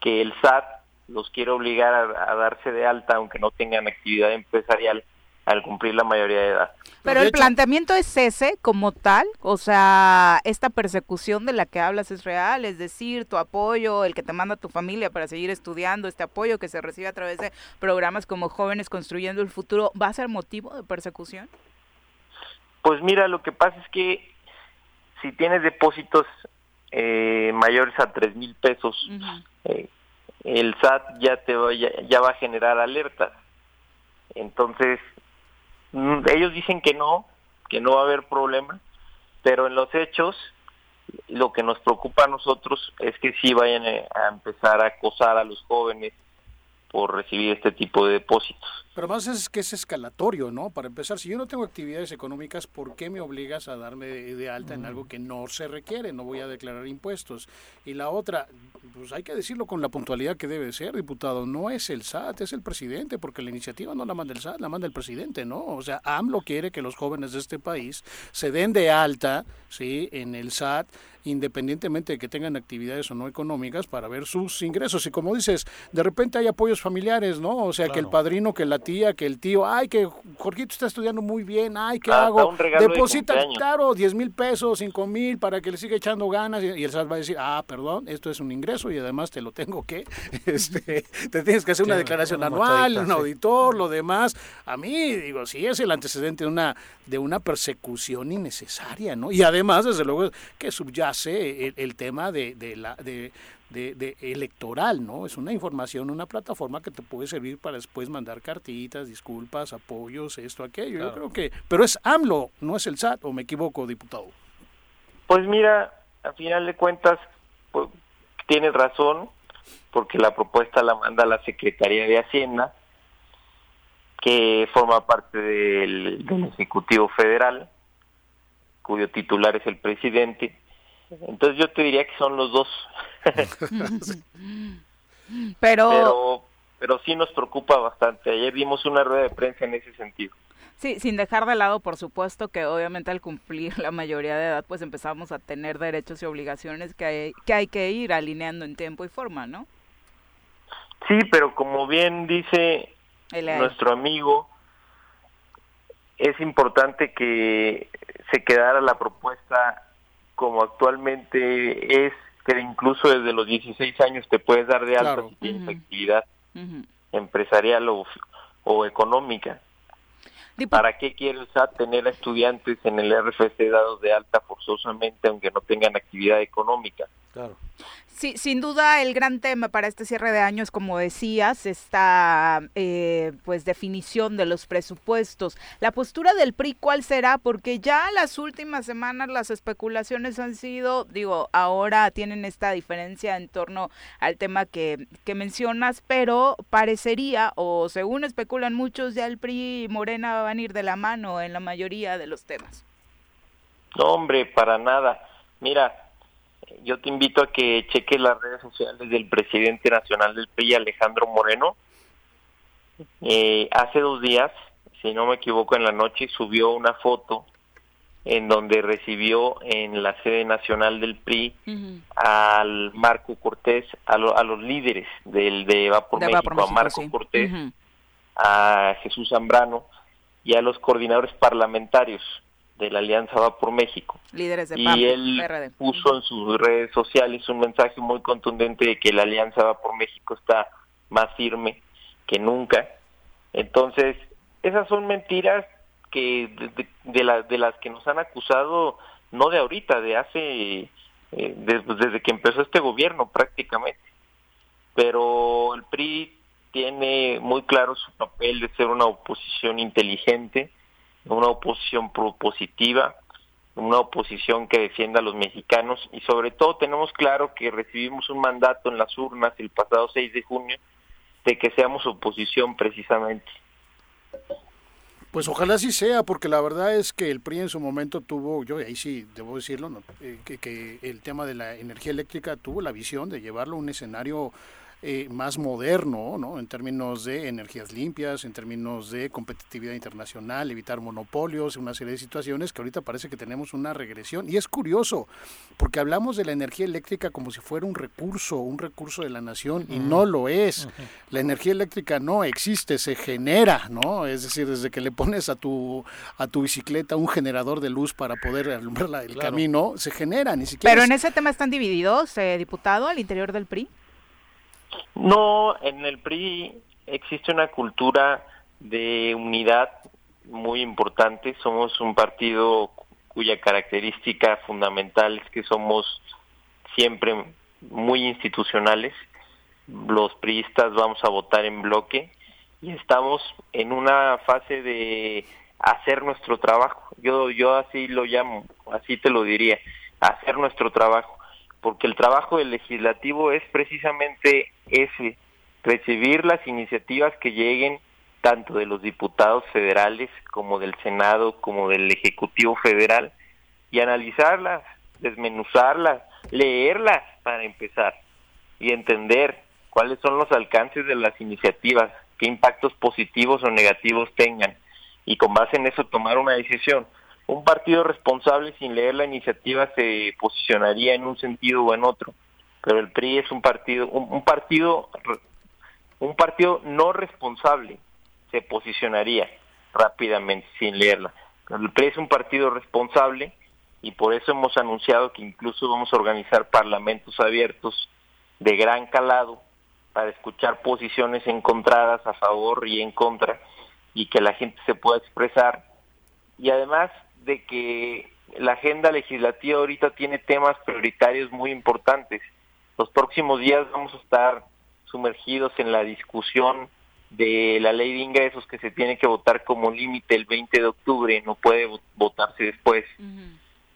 que el SAT los quiere obligar a, a darse de alta aunque no tengan actividad empresarial al cumplir la mayoría de edad. Pero el planteamiento es ese como tal, o sea, esta persecución de la que hablas es real, es decir, tu apoyo, el que te manda tu familia para seguir estudiando, este apoyo que se recibe a través de programas como Jóvenes Construyendo el Futuro, ¿va a ser motivo de persecución? Pues mira, lo que pasa es que si tienes depósitos eh, mayores a tres mil pesos, eh, el SAT ya te va, ya va a generar alertas. Entonces, ellos dicen que no, que no va a haber problema, pero en los hechos lo que nos preocupa a nosotros es que sí vayan a empezar a acosar a los jóvenes por recibir este tipo de depósitos. Pero más es que es escalatorio, ¿no? Para empezar, si yo no tengo actividades económicas, ¿por qué me obligas a darme de, alta en algo que no se requiere? No voy a declarar impuestos. Y la otra, pues hay que decirlo con la puntualidad que debe ser, diputado, no es el SAT, es el presidente, porque la iniciativa no la manda el SAT, la manda el presidente, ¿no? O sea, AMLO quiere que los jóvenes de este país se den de alta, ¿sí? En el SAT independientemente de que tengan actividades o no económicas, para ver sus ingresos. Y como dices, de repente hay apoyos familiares, ¿no? O sea, que el padrino, que la tía, que el tío, ay, que Jorgito está estudiando muy bien, ay, ¿qué hago? Deposita, claro, 10 mil pesos, 5 mil, para que le siga echando ganas. Y el SAT va a decir, ah, perdón, esto es un ingreso y además te lo tengo que, este, te tienes que hacer una declaración anual, un auditor, lo demás. A mí, digo, sí es el antecedente de una, de una persecución innecesaria, ¿no? Y además, desde luego, que subyace el, tema de, de la... De, de, electoral, ¿no? Es una información, una plataforma que te puede servir para después mandar cartitas, disculpas, apoyos, esto, aquello. Yo creo que, pero es AMLO, no es el SAT, o me equivoco, diputado. Pues mira, a final de cuentas, pues, tienes razón, porque la propuesta la manda la Secretaría de Hacienda, que forma parte del, Ejecutivo Federal, cuyo titular es el presidente, Entonces yo te diría que son los dos. pero... pero pero sí nos preocupa bastante. Ayer vimos una rueda de prensa en ese sentido. Sí, sin dejar de lado, por supuesto, que obviamente al cumplir la mayoría de edad, pues empezamos a tener derechos y obligaciones que hay que, hay que ir alineando en tiempo y forma, ¿no? Sí, pero como bien dice nuestro amigo, es importante que se quedara la propuesta como actualmente es, que incluso desde los 16 años te puedes dar de alta si tienes actividad empresarial o, o económica. ¿Para qué quiere el SAT tener a estudiantes en el RFC dados de alta forzosamente aunque no tengan actividad económica? Claro. Sí, sin duda el gran tema para este cierre de años, como decías, esta eh, pues definición de los presupuestos. La postura del PRI, ¿cuál será? Porque ya las últimas semanas las especulaciones han sido, digo, ahora tienen esta diferencia en torno al tema que, que mencionas, pero parecería, o según especulan muchos, ya el PRI y Morena van a ir de la mano en la mayoría de los temas. No, hombre, para nada. Mira, yo te invito a que cheques las redes sociales del presidente nacional del PRI, Alejandro Moreno. Eh, hace dos días, si no me equivoco, en la noche subió una foto en donde recibió en la sede nacional del PRI al Marco Cortés, a, los líderes del de Va por, México, a Marco Cortés, a Jesús Zambrano y a los coordinadores parlamentarios de la Alianza Va por México. Líderes de y él puso en sus redes sociales un mensaje muy contundente de que la Alianza Va por México está más firme que nunca. Entonces, esas son mentiras que de, de, de las que nos han acusado no de ahorita, de hace eh, desde que empezó este gobierno prácticamente. Pero el PRI tiene muy claro su papel de ser una oposición inteligente, una oposición propositiva, una oposición que defienda a los mexicanos y sobre todo tenemos claro que recibimos un mandato en las urnas el pasado 6 de junio de que seamos oposición precisamente. Pues ojalá sí sea, porque la verdad es que el PRI en su momento tuvo, yo ahí sí debo decirlo, eh, que, que el tema de la energía eléctrica tuvo la visión de llevarlo a un escenario eh, más moderno, ¿no? En términos de energías limpias, en términos de competitividad internacional, evitar monopolios, una serie de situaciones que ahorita parece que tenemos una regresión. Y es curioso, porque hablamos de la energía eléctrica como si fuera un recurso, un recurso de la nación, y no lo es. La energía eléctrica no existe, se genera, ¿no? Es decir, desde que le pones a tu, a tu bicicleta un generador de luz para poder alumbrar el camino, se genera, ni siquiera. Pero en ese tema están divididos, eh, diputado, al interior del PRI. No, en el PRI existe una cultura de unidad muy importante. Somos un partido cuya característica fundamental es que somos siempre muy institucionales. Los priistas vamos a votar en bloque y estamos en una fase de hacer nuestro trabajo. Yo yo así lo llamo, así te lo diría, hacer nuestro trabajo porque el trabajo del legislativo es precisamente ese, recibir las iniciativas que lleguen tanto de los diputados federales como del Senado como del Ejecutivo Federal y analizarlas, desmenuzarlas, leerlas para empezar y entender cuáles son los alcances de las iniciativas, qué impactos positivos o negativos tengan y con base en eso tomar una decisión un partido responsable sin leer la iniciativa se posicionaría en un sentido o en otro. Pero el PRI es un partido un, partido un partido no responsable se posicionaría rápidamente sin leerla. El PRI es un partido responsable y por eso hemos anunciado que incluso vamos a organizar parlamentos abiertos de gran calado para escuchar posiciones encontradas a favor y en contra y que la gente se pueda expresar. Y además de que la agenda legislativa ahorita tiene temas prioritarios muy importantes. Los próximos días vamos a estar sumergidos en la discusión de la ley de ingresos que se tiene que votar como límite el 20 de octubre, no puede votarse después.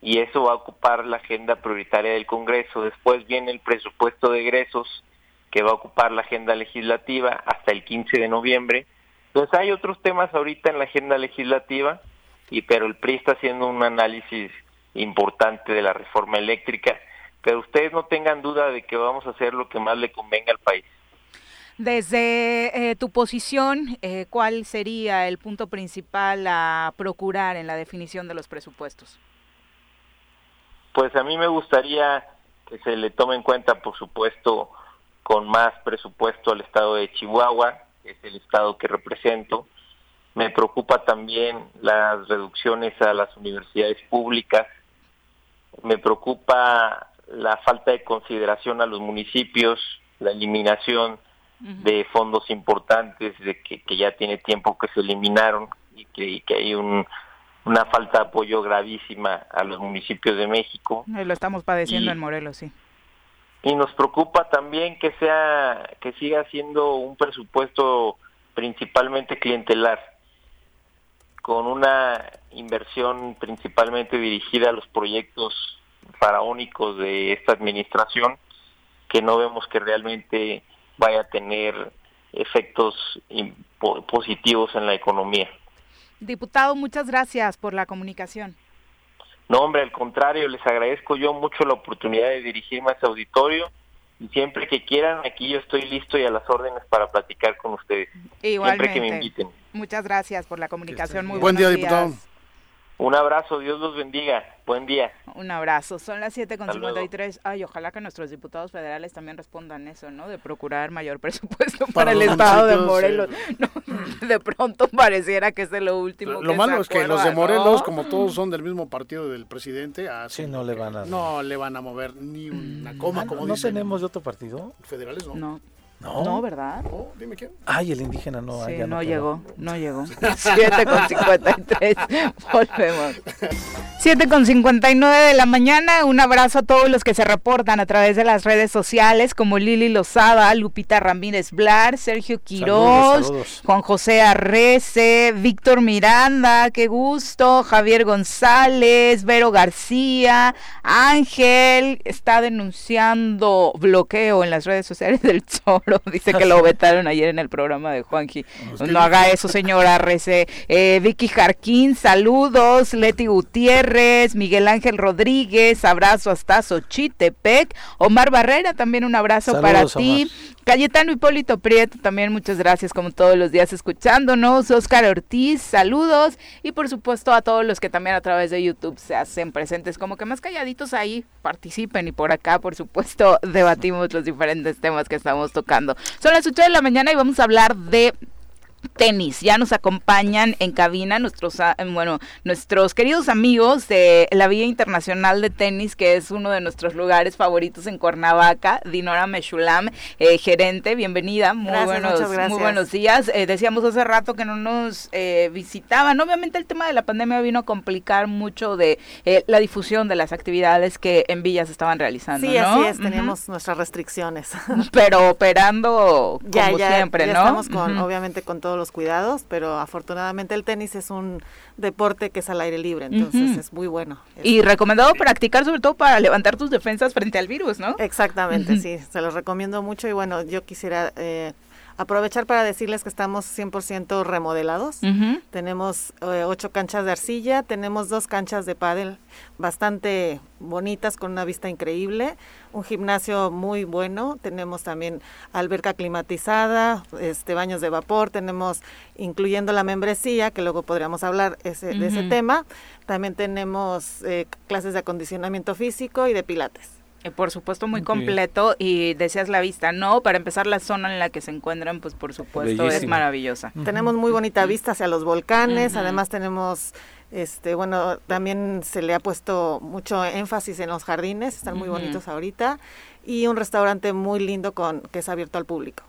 Y eso va a ocupar la agenda prioritaria del Congreso. Después viene el presupuesto de egresos que va a ocupar la agenda legislativa hasta el 15 de noviembre. Entonces hay otros temas ahorita en la agenda legislativa y pero el PRI está haciendo un análisis importante de la reforma eléctrica, pero ustedes no tengan duda de que vamos a hacer lo que más le convenga al país. Desde eh, tu posición, eh, ¿cuál sería el punto principal a procurar en la definición de los presupuestos? Pues a mí me gustaría que se le tome en cuenta, por supuesto, con más presupuesto al estado de Chihuahua, que es el estado que represento. Me preocupa también las reducciones a las universidades públicas. Me preocupa la falta de consideración a los municipios, la eliminación de fondos importantes de que, ya tiene tiempo que se eliminaron y que, hay un, una falta de apoyo gravísima a los municipios de México. lo estamos padeciendo en Morelos, sí. Y nos preocupa también que sea que siga siendo un presupuesto principalmente clientelar con una inversión principalmente dirigida a los proyectos faraónicos de esta administración que no vemos que realmente vaya a tener efectos positivos en la economía. Diputado, muchas gracias por la comunicación. No, hombre, al contrario, les agradezco yo mucho la oportunidad de dirigirme a ese auditorio y siempre que quieran, aquí yo estoy listo y a las órdenes para platicar con ustedes. Igualmente. Siempre que me inviten. Muchas gracias por la comunicación. Muy Buen día, diputado. Un abrazo, Dios los bendiga. Buen día. Un abrazo. Son las 7.53. Ay, ojalá que nuestros diputados federales también respondan eso, ¿no? De procurar mayor presupuesto para, el Estado de Morelos. de pronto pareciera que es lo último. Lo, malo es que los de Morelos, como todos son del mismo partido del presidente, sí, no le van a no le van a mover ni una coma, ah, como ¿No tenemos de otro partido? Federales no. No. No, ¿verdad? Oh, dime quién. Ay, el indígena no. Sí, no, llegó, no llegó. 7 con 53. Volvemos. 7 con 59 de la mañana. Un abrazo a todos los que se reportan a través de las redes sociales, como Lili Lozada, Lupita Ramírez Blar, Sergio Quiroz, Juan José Arrece, Víctor Miranda, qué gusto, Javier González, Vero García, Ángel, está denunciando bloqueo en las redes sociales del Sol Dice que lo vetaron ayer en el programa de Juanji. No, haga eso, señora Rece. Eh, Vicky Jarquín, saludos. Leti Gutiérrez, Miguel Ángel Rodríguez, abrazo hasta Xochitepec. Omar Barrera, también un abrazo para ti. Cayetano Hipólito Prieto, también muchas gracias como todos los días escuchándonos. Oscar Ortiz, saludos. Y por supuesto a todos los que también a través de YouTube se hacen presentes, como que más calladitos ahí, participen y por acá, por supuesto, debatimos los diferentes temas que estamos tocando. Son las 8 de la mañana y vamos a hablar de tenis. Ya nos acompañan en cabina nuestros, ah, bueno, nuestros queridos amigos de la Vía Internacional de Tenis, que es uno de nuestros lugares favoritos en Cuernavaca, Dinora Meshulam, eh, gerente, bienvenida, muy buenos, muy buenos días. Eh, decíamos hace rato que no nos eh, visitaban. Obviamente el tema de la pandemia vino a complicar mucho de la difusión de las actividades que en Villa se estaban realizando. Sí, así es, tenemos nuestras restricciones. Pero operando como siempre, ¿no? Estamos con, obviamente con todos los cuidados, pero afortunadamente el tenis es un deporte que es al aire libre, entonces es muy bueno. Y recomendado practicar sobre todo para levantar tus defensas frente al virus, ¿no? Exactamente, sí, se los recomiendo mucho y bueno, yo quisiera eh, aprovechar para decirles que estamos 100% remodelados. Tenemos eh, ocho canchas de arcilla, tenemos dos canchas de pádel bastante bonitas con una vista increíble, un gimnasio muy bueno, tenemos también alberca climatizada, este baños de vapor, tenemos incluyendo la membresía, que luego podríamos hablar de ese tema, también tenemos eh, clases de acondicionamiento físico y de pilates. Eh, por supuesto muy completo y deseas la vista, ¿no? Para empezar la zona en la que se encuentran, pues por supuesto es maravillosa. Tenemos muy bonita vista hacia los volcanes, además tenemos este, bueno, también se le ha puesto mucho énfasis en los jardines, están muy bonitos ahorita, y un restaurante muy lindo con que es abierto al público.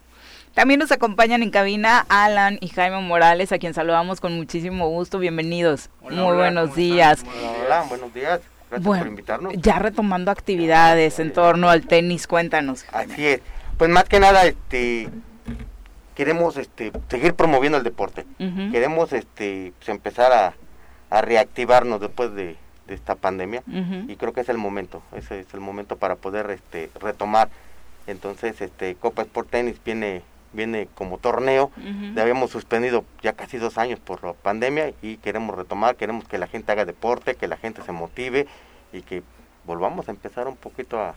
También nos acompañan en cabina Alan y Jaime Morales, a quien saludamos con muchísimo gusto. Bienvenidos. muy buenos días. Hola, buenos días. Gracias por invitarnos. Ya retomando actividades en torno al tenis, cuéntanos. Así es. Pues más que nada, este, queremos este, seguir promoviendo el deporte. Queremos este, pues, empezar a, a, reactivarnos después de, esta pandemia y creo que es el momento, ese es el momento para poder este, retomar. Entonces, este, Copa Sport Tenis viene viene como torneo. habíamos suspendido ya casi dos años por la pandemia y queremos retomar, queremos que la gente haga deporte, que la gente se motive y que volvamos a empezar un poquito a,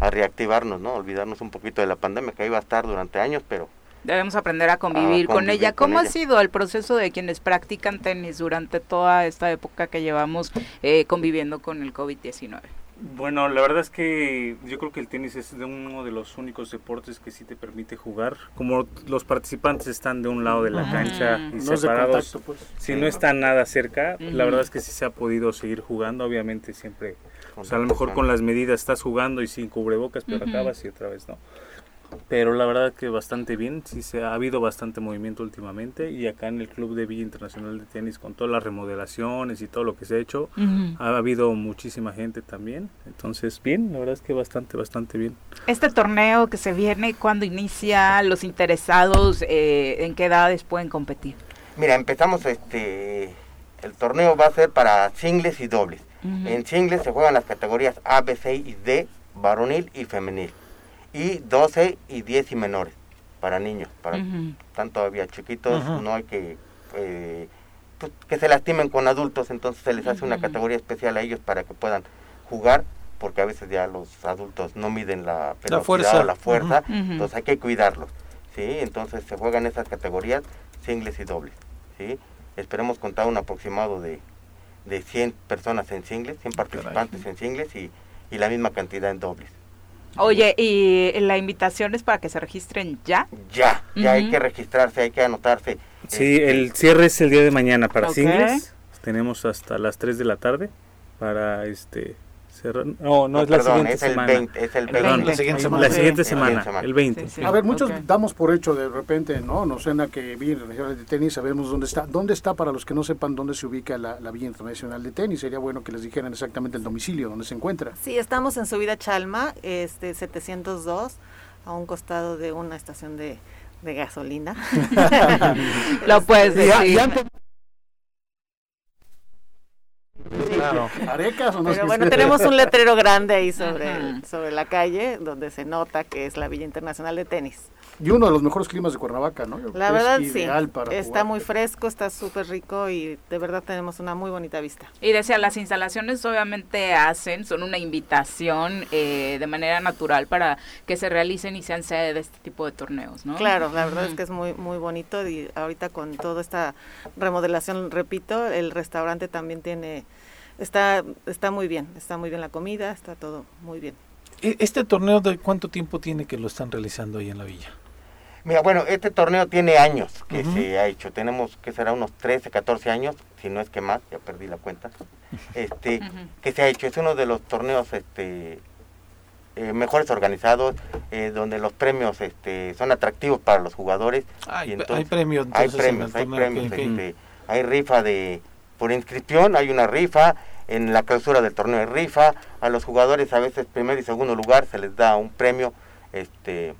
a reactivarnos, ¿no? Olvidarnos un poquito de la pandemia que iba a estar durante años, pero Debemos aprender a convivir, con ella. ¿Cómo ha sido el proceso de quienes practican tenis durante toda esta época que llevamos eh, conviviendo con el COVID-19? Bueno, la verdad es que yo creo que el tenis es de uno de los únicos deportes que sí te permite jugar. Como los participantes están de un lado de la cancha y separados, pues. si no están nada cerca, la verdad es que sí se ha podido seguir jugando. Obviamente siempre, o sea, a lo mejor con las medidas estás jugando y sin cubrebocas, pero acabas y otra vez no pero la verdad que bastante bien, sí se ha habido bastante movimiento últimamente y acá en el Club de Villa Internacional de Tenis con todas las remodelaciones y todo lo que se ha hecho, ha habido muchísima gente también, entonces bien, la verdad es que bastante, bastante bien. Este torneo que se viene, ¿cuándo inicia? ¿Los interesados eh, en qué edades pueden competir? Mira, empezamos este, el torneo va a ser para singles y dobles. En singles se juegan las categorías A, B, C y D, varonil y femenil y 12 y 10 y menores para niños, para están todavía chiquitos, no hay que eh, pues, que se lastimen con adultos, entonces se les hace una categoría especial a ellos para que puedan jugar, porque a veces ya los adultos no miden la la fuerza, o la fuerza entonces hay que cuidarlos, sí, entonces se juegan esas categorías singles y dobles, sí, esperemos contar un aproximado de de 100 personas en singles, 100 participantes en singles y, y la misma cantidad en dobles. Oye, ¿y la invitación es para que se registren ya? Ya, ya hay que registrarse, hay que anotarse. Sí, este, el cierre es el día de mañana para singles. Tenemos hasta las 3 de la tarde para este no, no, es la siguiente semana. es el 20. la siguiente semana. La siguiente semana, el 20. A ver, muchos damos por hecho de repente, ¿no? Nos suena que Villa Internacional de Tenis, sabemos dónde está. ¿Dónde está para los que no sepan dónde se ubica la, la Villa Internacional de Tenis? Sería bueno que les dijeran exactamente el domicilio, donde se encuentra. Sí, estamos en Subida Chalma, este 702, a un costado de una estación de, de gasolina. Lo puedes decir. Claro. ¿Arecas o no Pero bueno, tenemos un letrero grande ahí sobre, sobre la calle donde se nota que es la Villa Internacional de Tenis. Y uno de los mejores climas de Cuernavaca, ¿no? la verdad sí. está muy fresco, está súper rico y de verdad tenemos una muy bonita vista. Y decía, las instalaciones obviamente hacen, son una invitación eh, de manera natural para que se realicen y sean sede de este tipo de torneos, ¿no? Claro, la verdad es que es muy, muy bonito y ahorita con toda esta remodelación, repito, el restaurante también tiene está, está muy bien, está muy bien la comida, está todo muy bien. ¿E-, ¿Este torneo de cuánto tiempo tiene que lo están realizando ahí en la villa? Mira, bueno, este torneo tiene años que se ha hecho. Tenemos que será unos 13, 14 años, si no es que más, ya perdí la cuenta. Este, que se ha hecho. Es uno de los torneos este eh, mejores organizados, eh, donde los premios este, son atractivos para los jugadores. Hay, hay premios, hay premios, hay premios. Este, hay rifa de por inscripción, hay una rifa, en la clausura del torneo de rifa, a los jugadores a veces primer y segundo lugar se les da un premio, este,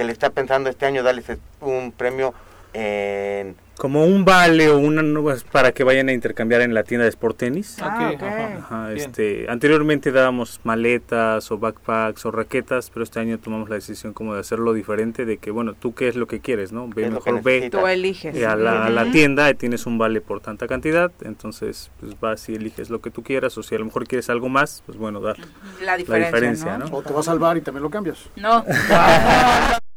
se les está pensando este año darles un premio en como un vale o una para que vayan a intercambiar en la tienda de Sport Tennis. Ah, este, anteriormente dábamos maletas o backpacks o raquetas, pero este año tomamos la decisión como de hacerlo diferente, de que bueno, tú qué es lo que quieres, ¿no? Ve mejor ve tú eliges. a, la, tienda y tienes un vale por tanta cantidad, entonces pues vas y eliges lo que tú quieras o si a lo mejor quieres algo más, pues bueno, dar la diferencia, ¿no? O te vas al bar y también lo cambias. No.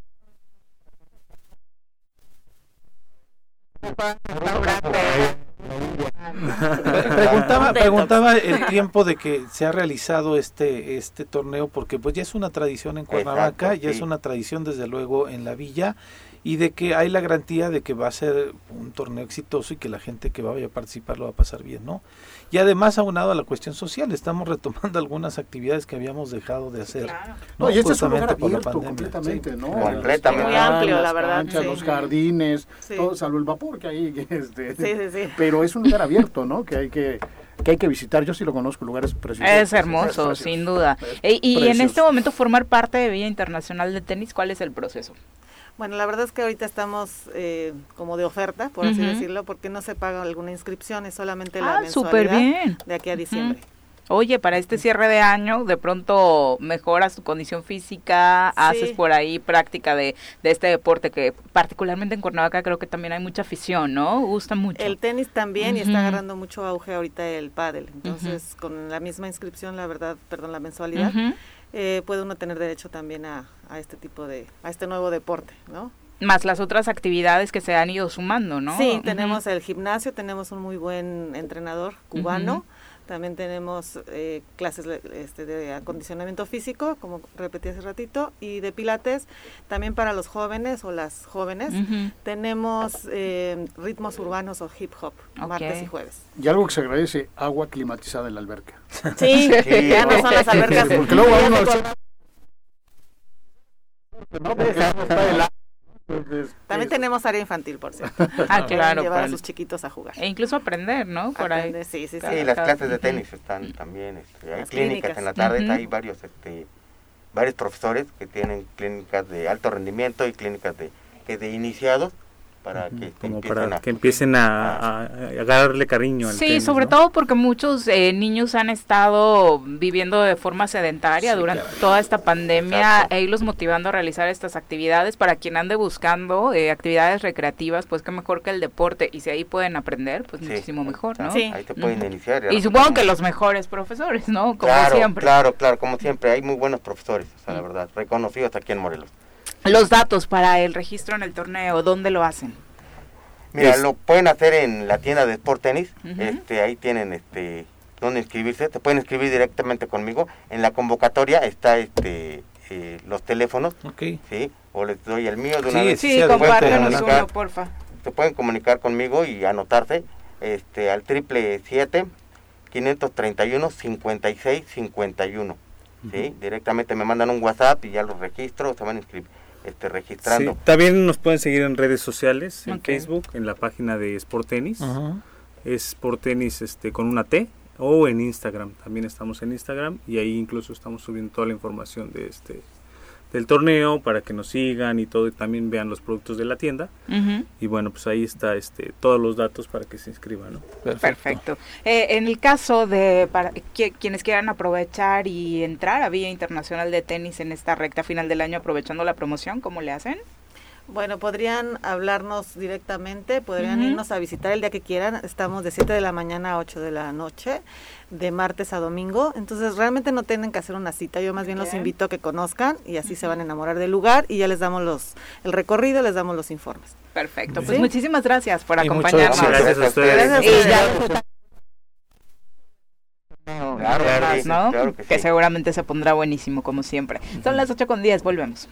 preguntaba, preguntaba el tiempo de que se ha realizado este este torneo porque pues ya es una tradición en Cuernavaca, ya es una tradición desde luego en la villa y de que hay la garantía de que va a ser un torneo exitoso y que la gente que vaya a participar lo va a pasar bien, ¿no? Y además aunado a la cuestión social, estamos retomando algunas actividades que habíamos dejado de hacer. No, y este es un lugar abierto completamente, ¿no? Completamente. Muy amplio, la verdad. Los jardines, todo, salvo el vapor que hay. Este, pero es un lugar abierto, ¿no? Que hay que que hay que visitar. Yo sí lo conozco, lugares preciosos. Es hermoso, sin duda. E, y en este momento formar parte de Villa Internacional de Tenis, ¿cuál es el proceso? Bueno, la verdad es que ahorita estamos eh, como de oferta, por así decirlo, porque no se paga alguna inscripción, es solamente la ah, mensualidad de aquí a diciembre. oye, para este cierre de año, de pronto mejoras tu condición física, haces por ahí práctica de, de este deporte que particularmente en Cuernavaca creo que también hay mucha afición, ¿no? Gusta mucho. El tenis también y está agarrando mucho auge ahorita el pádel. Entonces, con la misma inscripción, la verdad, perdón, la mensualidad, eh, puede uno tener derecho también a, a este tipo de, a este nuevo deporte, ¿no? más las otras actividades que se han ido sumando, ¿no? Sí, tenemos el gimnasio, tenemos un muy buen entrenador cubano, también tenemos eh, clases este, de acondicionamiento físico, como repetí hace ratito, y de pilates, también para los jóvenes o las jóvenes. Tenemos eh, ritmos urbanos o hip hop, martes y jueves. Y algo que se agradece, agua climatizada en la alberca. Sí, ya no son las albercas. Porque luego uno... No, también tenemos área infantil, por cierto. ah, claro. Llevar a sus chiquitos a jugar. E incluso aprender, ¿no? Por ahí. Sí, sí, sí. las clases de tenis están también. Este, hay clínicas, en la tarde, hay varios, este, varios profesores que tienen clínicas de alto rendimiento y clínicas de, que de iniciados para que como para que empiecen a, agarrarle cariño al sí sobre todo porque muchos eh, niños han estado viviendo de forma sedentaria durante toda esta pandemia e irlos motivando a realizar estas actividades. Para quien ande buscando eh, actividades recreativas pues qué mejor que el deporte y si ahí pueden aprender pues muchísimo mejor no sí. ahí te pueden iniciar y supongo que los mejores profesores no como claro, siempre. claro claro como siempre hay muy buenos profesores o sea, la verdad reconocidos aquí en Morelos los datos para el registro en el torneo, ¿dónde lo hacen? Mira, lo pueden hacer en la tienda de Sport Tennis, este, ahí tienen este donde inscribirse, te pueden inscribir directamente conmigo. En la convocatoria está este eh, los teléfonos, sí, o les doy el mío de una vez. Sí, compártenos uno, porfa. Se pueden comunicar conmigo y anotarse este al triple siete 531 56 51. ¿sí? Directamente me mandan un WhatsApp y ya los registro, se van a inscribir este, registrando. también nos pueden seguir en redes sociales, en Facebook, en la página de Sport Tennis. Es Sport Tennis este, con una T o en Instagram. También estamos en Instagram y ahí incluso estamos subiendo toda la información de este del torneo para que nos sigan y todo y también vean los productos de la tienda. Y bueno pues ahí está este todos los datos para que se inscriban ¿no? perfecto, eh, en el caso de para que, quienes quieran aprovechar y entrar a Vía Internacional de Tenis en esta recta final del año aprovechando la promoción cómo le hacen bueno, podrían hablarnos directamente, podrían irnos a visitar el día que quieran. Estamos de 7 de la mañana a 8 de la noche, de martes a domingo. Entonces, realmente no tienen que hacer una cita. Yo más bien los invito a que conozcan y así se van a enamorar del lugar y ya les damos los el recorrido, les damos los informes. Perfecto. Pues muchísimas gracias por acompañarnos. Gracias a ustedes. Claro, que, seguramente se pondrá buenísimo como siempre. Son las 8 con 10, volvemos.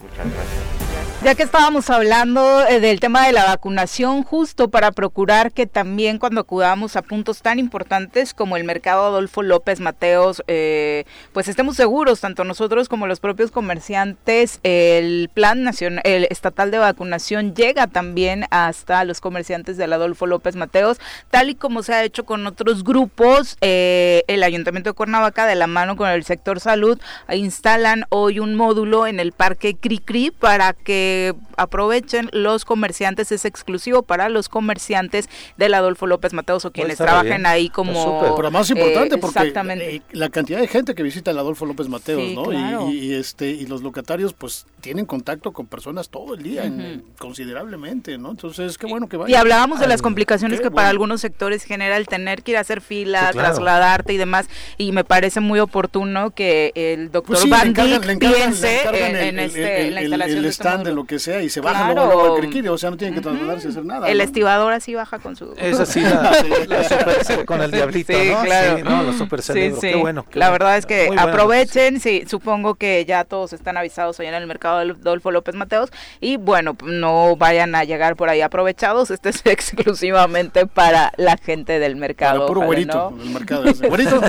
Muchas gracias. Ya que estábamos hablando eh, del tema de la vacunación, justo para procurar que también cuando acudamos a puntos tan importantes como el mercado Adolfo López Mateos, eh, pues estemos seguros, tanto nosotros como los propios comerciantes, el plan nacional, el estatal de vacunación llega también hasta los comerciantes del Adolfo López Mateos, tal y como se ha hecho con otros grupos. Eh, el Ayuntamiento de Cuernavaca, de la mano con el sector salud, instalan hoy un módulo en el Parque Cricri para que aprovechen los comerciantes, es exclusivo para los comerciantes del Adolfo López Mateos o quienes trabajen ahí como... Pero más importante eh, porque eh, la cantidad de gente que visita el Adolfo López Mateos, ¿no? Y, este, y los locatarios pues tienen contacto con personas todo el día, considerablemente, ¿no? Entonces, qué bueno que vayan. Y hablábamos de las complicaciones que para algunos sectores genera el tener que ir a hacer fila, trasladarte y demás, y me parece muy oportuno que el doctor pues piense en, este, la instalación de este lo que sea y se baja luego, luego o sea, no tienen que trasladarse a hacer nada. El estibador así baja con su... Es así, la, la con el diablito, sí, ¿no? Claro. Sí, no, los super sí, qué bueno. la verdad es que aprovechen, sí, supongo que ya todos están avisados allá en el mercado del Adolfo López Mateos y bueno, no vayan a llegar por ahí aprovechados, este es exclusivamente para la gente del mercado. Para puro güerito, ¿no? el mercado. Güerito,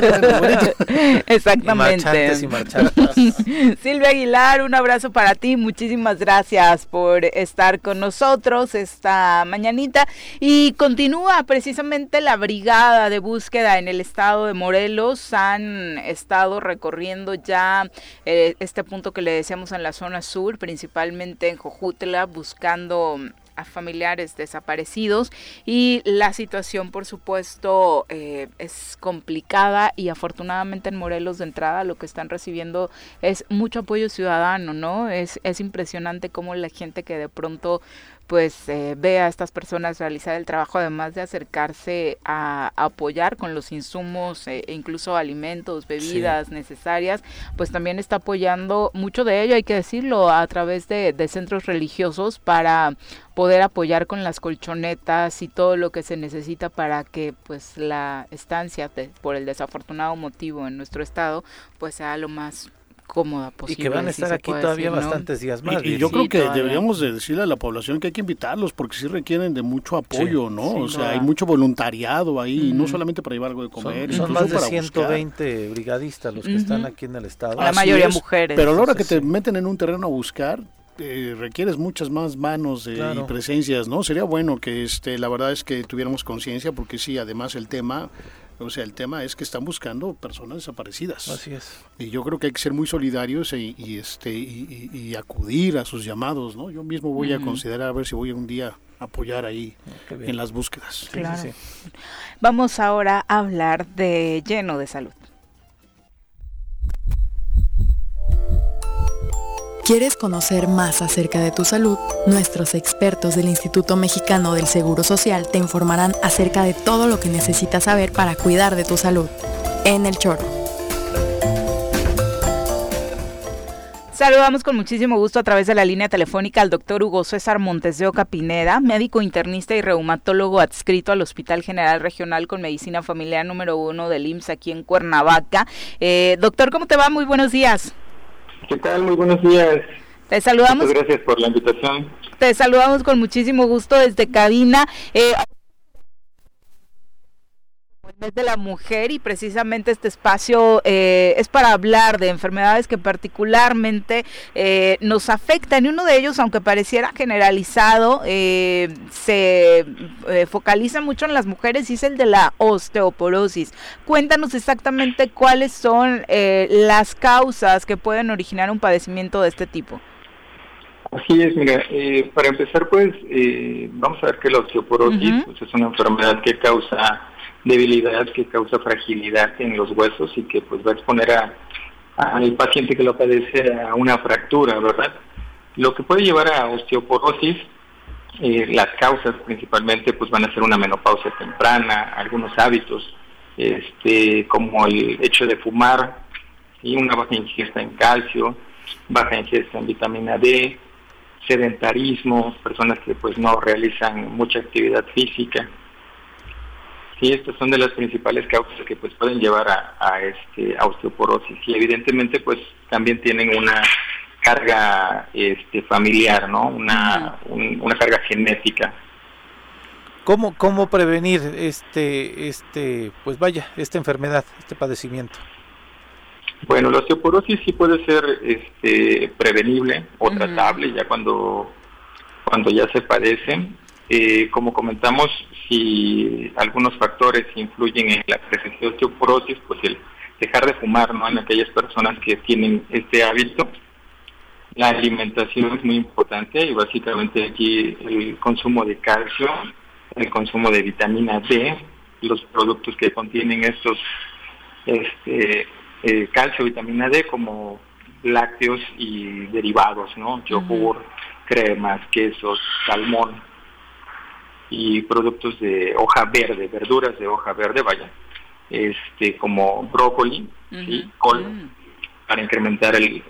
Exactamente. Y marchantes y Silvia Aguilar, un abrazo para ti, muchísimas gracias por estar con nosotros esta mañanita. Y continúa precisamente la brigada de búsqueda en el estado de Morelos. Han estado recorriendo ya eh, este punto que le decíamos en la zona sur, principalmente en Jojutla, buscando familiares desaparecidos y la situación por supuesto eh, es complicada y afortunadamente en Morelos de entrada lo que están recibiendo es mucho apoyo ciudadano, ¿no? Es, es impresionante cómo la gente que de pronto pues eh, ve a estas personas realizar el trabajo, además de acercarse a, apoyar con los insumos eh, e incluso alimentos, bebidas necesarias, pues también está apoyando mucho de ello, hay que decirlo, a través de, centros religiosos para poder apoyar con las colchonetas y todo lo que se necesita para que pues la estancia por el desafortunado motivo en nuestro estado pues sea lo más cómoda posible. Y que van a estar aquí todavía bastantes días más. Y, yo creo que deberíamos de decirle a la población que hay que invitarlos porque sí requieren de mucho apoyo, ¿no? o sea, hay mucho voluntariado ahí, no solamente para llevar algo de comer. Son, más de 120 brigadistas los que están aquí en el estado. La mayoría mujeres. Pero a la hora que te meten en un terreno a buscar, eh, requieres muchas más manos y presencias, ¿no? Sería bueno que este, la verdad es que tuviéramos conciencia porque sí, además el tema o sea, el tema es que están buscando personas desaparecidas. Así es. Y yo creo que hay que ser muy solidarios y, este y, acudir a sus llamados, ¿no? Yo mismo voy a considerar a ver si voy un día a apoyar ahí en las búsquedas. Claro. Vamos ahora a hablar de lleno de salud. ¿Quieres conocer más acerca de tu salud? Nuestros expertos del Instituto Mexicano del Seguro Social te informarán acerca de todo lo que necesitas saber para cuidar de tu salud. En el choro. Saludamos con muchísimo gusto a través de la línea telefónica al doctor Hugo César Montes de Oca Pineda, médico internista y reumatólogo adscrito al Hospital General Regional con Medicina Familiar número uno del IMSS aquí en Cuernavaca. Eh, doctor, ¿cómo te va? Muy buenos días. ¿Qué tal? Muy buenos días. Te saludamos. Muchas gracias por la invitación. Te saludamos con muchísimo gusto desde cabina. Eh, mes de la mujer y precisamente este espacio eh, es para hablar de enfermedades que particularmente eh, nos afectan y uno de ellos, aunque pareciera generalizado, eh, se focaliza mucho en las mujeres y es el de la osteoporosis. Cuéntanos exactamente cuáles son las causas que pueden originar un padecimiento de este tipo. Así es, mira, para empezar pues vamos a ver que la osteoporosis pues, es una enfermedad que causa debilidad que causa fragilidad en los huesos y que pues va a exponer a, al paciente que lo padece a una fractura, ¿verdad? Lo que puede llevar a osteoporosis, eh, las causas principalmente pues van a ser una menopausia temprana, algunos hábitos, este, como el hecho de fumar, y una baja ingesta en calcio, baja ingesta en vitamina D, sedentarismo, personas que pues no realizan mucha actividad física, Sí, estas son de las principales causas que pues pueden llevar a, este osteoporosis y evidentemente pues también tienen una carga este familiar, ¿no? Una, una carga genética. ¿Cómo, ¿Cómo prevenir este, este, pues vaya, esta enfermedad, este padecimiento? Bueno, la osteoporosis sí puede ser este, prevenible o tratable ya cuando, cuando ya se padece. Eh, como comentamos, si algunos factores influyen en la presencia de osteoporosis, pues el dejar de fumar, ¿no? En aquellas personas que tienen este hábito. La alimentación es muy importante y básicamente aquí el consumo de calcio, el consumo de vitamina D, los productos que contienen estos este, eh, calcio, vitamina D como lácteos y derivados, ¿no? Yogur, cremas, quesos, salmón y productos de hoja verde, verduras de hoja verde, vaya, este como brócoli, y col, mm. para incrementar el,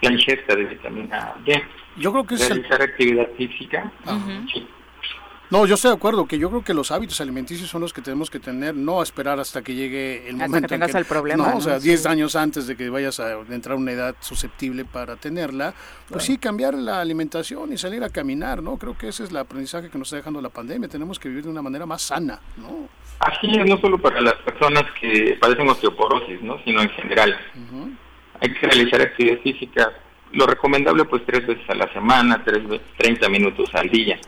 la ingesta de vitamina D. Yo creo que es realizar actividad física, no, yo estoy de acuerdo que yo creo que los hábitos alimenticios son los que tenemos que tener, no esperar hasta que llegue el momento. que tengas el problema. No, o sea, 10 años antes de que vayas a entrar a una edad susceptible para tenerla. Pues sí, cambiar la alimentación y salir a caminar, ¿no? Creo que ese es el aprendizaje que nos está dejando la pandemia. Tenemos que vivir de una manera más sana, ¿no? Así es, no solo para las personas que padecen osteoporosis, ¿no? Sino en general. Hay que realizar actividad física. Lo recomendable, pues, tres veces a la semana, tres, 30 minutos al día.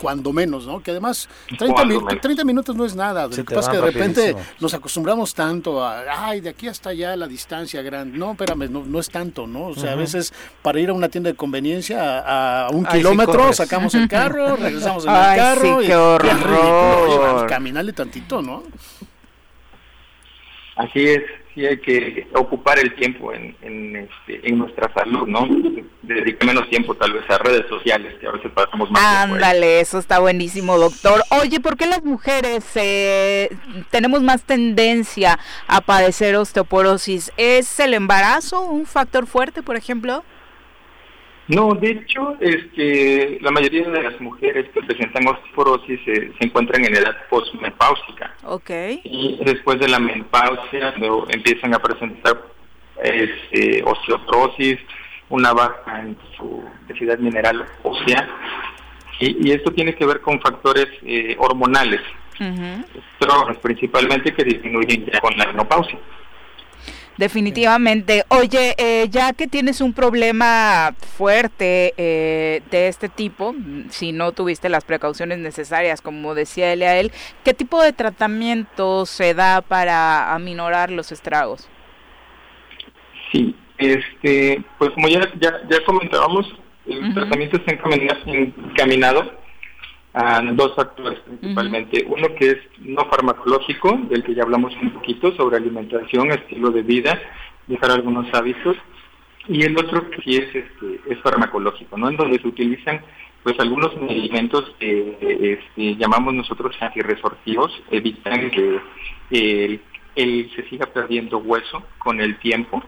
Cuando menos, ¿no? Que además 30, minutos no es nada. Lo que pasa que de repente nos acostumbramos tanto a, ay, de aquí hasta allá la distancia grande. No, espérame, no, es tanto, ¿no? O sea, a veces para ir a una tienda de conveniencia a, un kilómetro sacamos el carro, regresamos en el carro y, qué horror. caminarle tantito, ¿no? Así es sí hay que ocupar el tiempo en, en, este, en nuestra salud, ¿no? Dedique menos tiempo tal vez a redes sociales, que a veces pasamos más Ándale, eso está buenísimo, doctor. Oye, ¿por qué las mujeres eh, tenemos más tendencia a padecer osteoporosis? ¿Es el embarazo un factor fuerte, por ejemplo? No, de hecho, este, la mayoría de las mujeres que presentan osteoporosis se encuentran en edad postmenopáusica. Ok. Y después de la menopausia empiezan a presentar este, osteoporosis, una baja en su densidad mineral ósea. Y, esto tiene que ver con factores eh, hormonales, principalmente que disminuyen ya con la menopausia. Definitivamente. Oye, eh, ya que tienes un problema fuerte eh, de este tipo, si no tuviste las precauciones necesarias, como decía él a él, ¿qué tipo de tratamiento se da para aminorar los estragos? Sí, este, pues como ya, ya, ya comentábamos, el tratamiento está encaminado a dos factores principalmente. Uno que es no farmacológico, del que ya hablamos un poquito, sobre alimentación, estilo de vida, dejar algunos hábitos. Y el otro que sí es, este, es farmacológico, ¿no? En donde se utilizan pues algunos medicamentos que este, llamamos nosotros antirresortivos, evitan que el, el se siga perdiendo hueso con el tiempo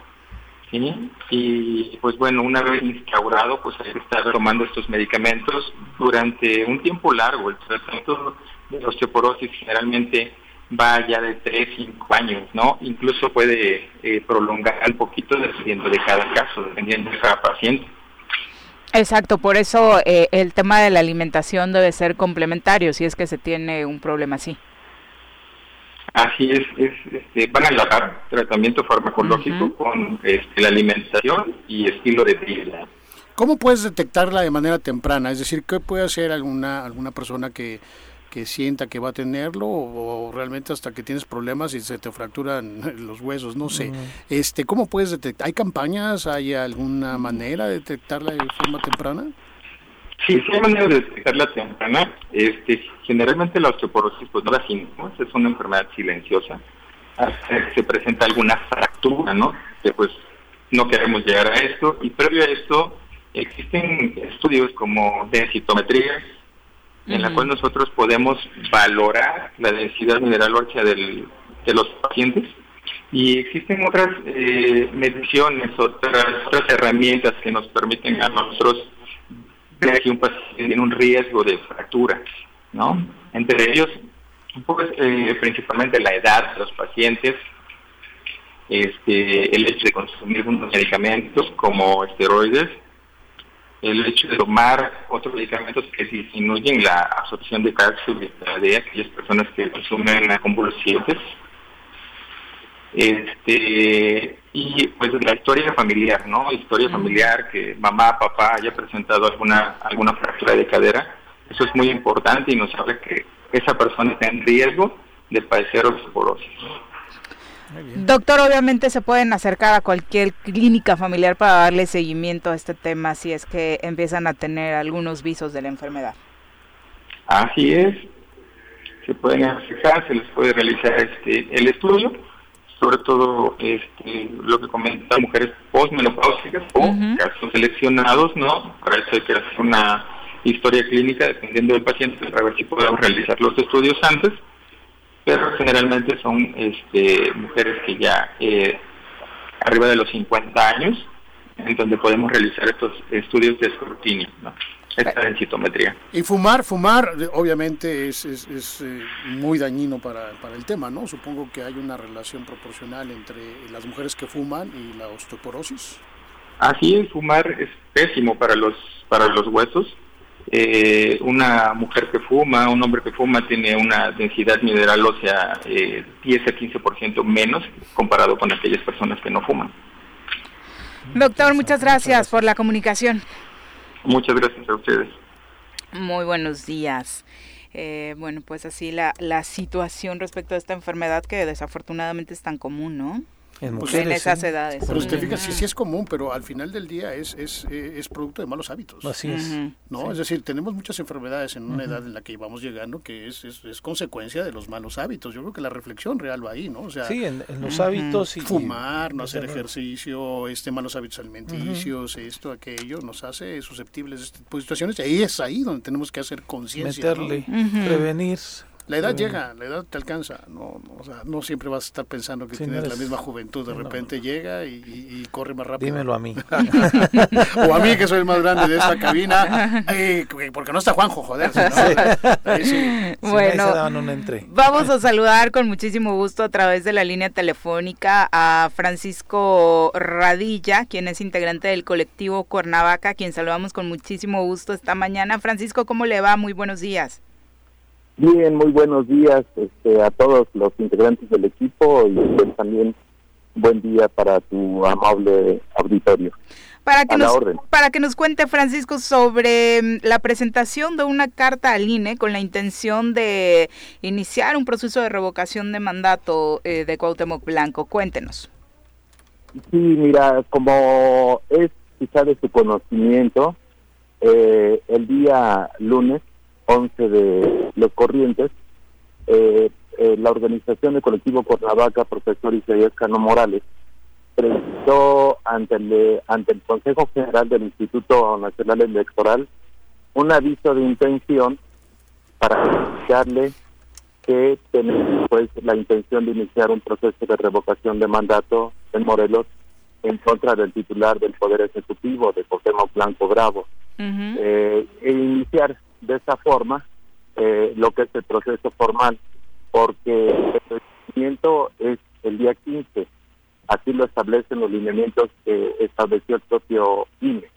y pues bueno, una vez instaurado, pues hay que estar tomando estos medicamentos durante un tiempo largo. El tratamiento de osteoporosis generalmente va ya de 3, 5 años, ¿no? Incluso puede eh, prolongar un poquito dependiendo de cada caso, dependiendo de cada paciente. Exacto, por eso eh, el tema de la alimentación debe ser complementario si es que se tiene un problema así. Así es, es este, van a enlazar tratamiento farmacológico con este, la alimentación y estilo de vida. ¿Cómo puedes detectarla de manera temprana? Es decir, ¿qué puede hacer alguna, alguna persona que, que sienta que va a tenerlo o, realmente hasta que tienes problemas y se te fracturan los huesos? No sé. este ¿Cómo puedes detectar? ¿Hay campañas? ¿Hay alguna manera de detectarla de forma temprana? Sí, sí hay manera de detectarla temprana. Este, generalmente la osteoporosis pues no da síntomas, es una enfermedad silenciosa. Se presenta alguna fractura, ¿no? Que pues no queremos llegar a esto. Y previo a esto existen estudios como densitometría, en la cual nosotros podemos valorar la densidad mineral ósea del, de los pacientes. Y existen otras eh, mediciones, otras, otras herramientas que nos permiten a nosotros que un paciente tiene un riesgo de fractura, ¿no? Entre ellos, pues, principalmente la edad de los pacientes, este, el hecho de consumir unos medicamentos como esteroides, el hecho de tomar otros medicamentos que disminuyen la absorción de calcio de aquellas personas que consumen convulsivos, este y pues la historia familiar, ¿no? Historia familiar que mamá, papá haya presentado alguna alguna fractura de cadera, eso es muy importante y nos sabe que esa persona está en riesgo de padecer osteoporosis. Doctor, obviamente se pueden acercar a cualquier clínica familiar para darle seguimiento a este tema si es que empiezan a tener algunos visos de la enfermedad. Así es, se pueden acercar, se les puede realizar este el estudio sobre todo este, lo que comentan mujeres postmenopáusicas o casos seleccionados, ¿no? Para eso hay que hacer una historia clínica dependiendo del paciente para ver si podemos realizar los estudios antes, pero generalmente son este, mujeres que ya eh, arriba de los 50 años, en donde podemos realizar estos estudios de escrutinio, ¿no? Esta densitometría. Y fumar, fumar obviamente es, es, eh, muy dañino para, para, el tema, ¿no? Supongo que hay una relación proporcional entre las mujeres que fuman y la osteoporosis. Así es, fumar es pésimo para los, para los huesos. Eh, una mujer que fuma, un hombre que fuma tiene una densidad mineral ósea eh, 10 a 15% menos comparado con aquellas personas que no fuman. Doctor, muchas gracias por la comunicación. Muchas gracias a ustedes. Muy buenos días. Eh, bueno, pues así la, la situación respecto a esta enfermedad que desafortunadamente es tan común, ¿no? En, pues esas edades. Pero usted fija, sí, sí es común, pero al final del día es, es, eh, es producto de malos hábitos. Así es. ¿no? Es decir, tenemos muchas enfermedades en una edad en la que vamos llegando que es, es, consecuencia de los malos hábitos. Yo creo que la reflexión real va ahí, ¿no? O sea, sí, en, los hábitos. Y, fumar, no hacer ejercicio, este malos hábitos alimenticios, esto, aquello, nos hace susceptibles de este tipo de situaciones. Y ahí es ahí donde tenemos que hacer conciencia. Meterle, prevenir. La edad llega, la edad te alcanza, no, no, o sea, no siempre vas a estar pensando que tienes la misma juventud, de repente llega y, corre más rápido. Dímelo a mí. o a mí que soy el más grande de esta cabina, porque no está Juanjo, joder. Bueno, vamos a saludar con muchísimo gusto a través de la línea telefónica a Francisco Radilla, quien es integrante del colectivo Cuernavaca, quien saludamos con muchísimo gusto esta mañana. Francisco, ¿cómo le va? Muy buenos días. Bien, muy buenos días este, a todos los integrantes del equipo y pues, también buen día para tu amable auditorio. Para que, nos, para que nos cuente, Francisco, sobre mm, la presentación de una carta al INE con la intención de iniciar un proceso de revocación de mandato eh, de Cuauhtémoc Blanco. Cuéntenos. Sí, mira, como es quizá de su conocimiento, eh, el día lunes 11 de los corrientes, eh, eh, la organización de colectivo Cuernavaca, profesor Isaías Cano Morales, presentó ante el, ante el Consejo General del Instituto Nacional Electoral un aviso de intención para explicarle que tenemos pues la intención de iniciar un proceso de revocación de mandato en Morelos en contra del titular del Poder Ejecutivo, de Cuauhtémoc Blanco Bravo, eh, e iniciar de esta forma eh, lo que es el proceso formal, porque el procedimiento es el día 15, así lo establecen los lineamientos que estableció el propio INE.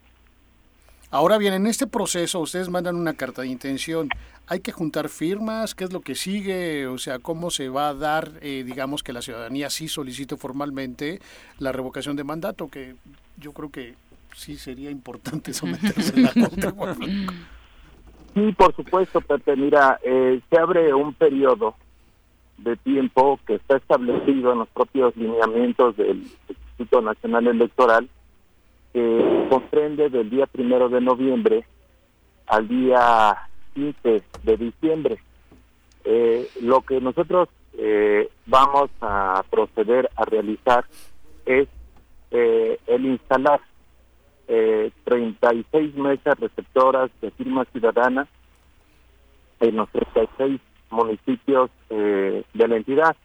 Ahora bien, en este proceso ustedes mandan una carta de intención. ¿Hay que juntar firmas? ¿Qué es lo que sigue? O sea, ¿cómo se va a dar, eh, digamos, que la ciudadanía sí solicite formalmente la revocación de mandato? Que yo creo que sí sería importante someterse a la contra. Sí, por supuesto, Pepe. Mira, eh, se abre un periodo de tiempo que está establecido en los propios lineamientos del Instituto Nacional Electoral, que comprende del día primero de noviembre al día 15 de diciembre. Eh, lo que nosotros eh, vamos a proceder a realizar es el instalar eh, 36 mesas receptoras de firmas ciudadanas en los 36 municipios eh, de la entidad,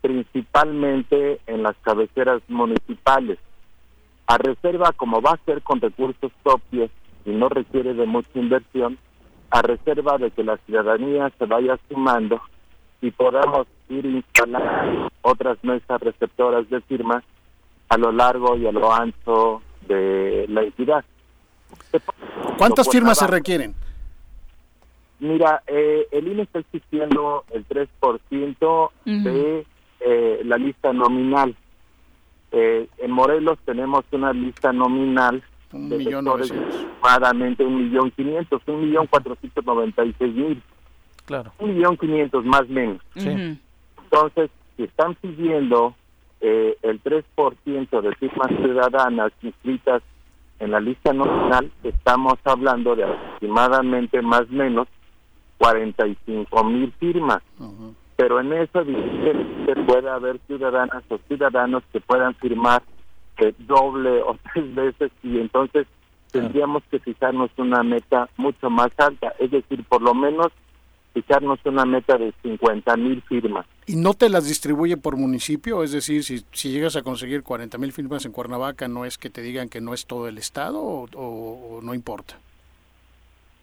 principalmente en las cabeceras municipales. A reserva, como va a ser con recursos propios y no requiere de mucha inversión, a reserva de que la ciudadanía se vaya sumando y podamos ir instalando otras mesas receptoras de firmas a lo largo y a lo ancho de la entidad. ¿Cuántas firmas se requieren? Mira, eh, el INE está existiendo el 3% de eh, la lista nominal. Eh, en Morelos tenemos una lista nominal un de millón aproximadamente un millón quinientos, un millón cuatrocientos noventa y seis mil. Claro. Un millón quinientos más o menos. Entonces, si están pidiendo eh, el 3% de firmas ciudadanas inscritas en la lista nacional, estamos hablando de aproximadamente más o menos 45 mil firmas. Pero en eso se puede haber ciudadanas o ciudadanos que puedan firmar eh, doble o tres veces y entonces tendríamos que fijarnos una meta mucho más alta, es decir, por lo menos fijarnos una meta de 50 mil firmas. ¿Y no te las distribuye por municipio? Es decir, si, si llegas a conseguir 40 mil firmas en Cuernavaca, ¿no es que te digan que no es todo el Estado o, no importa?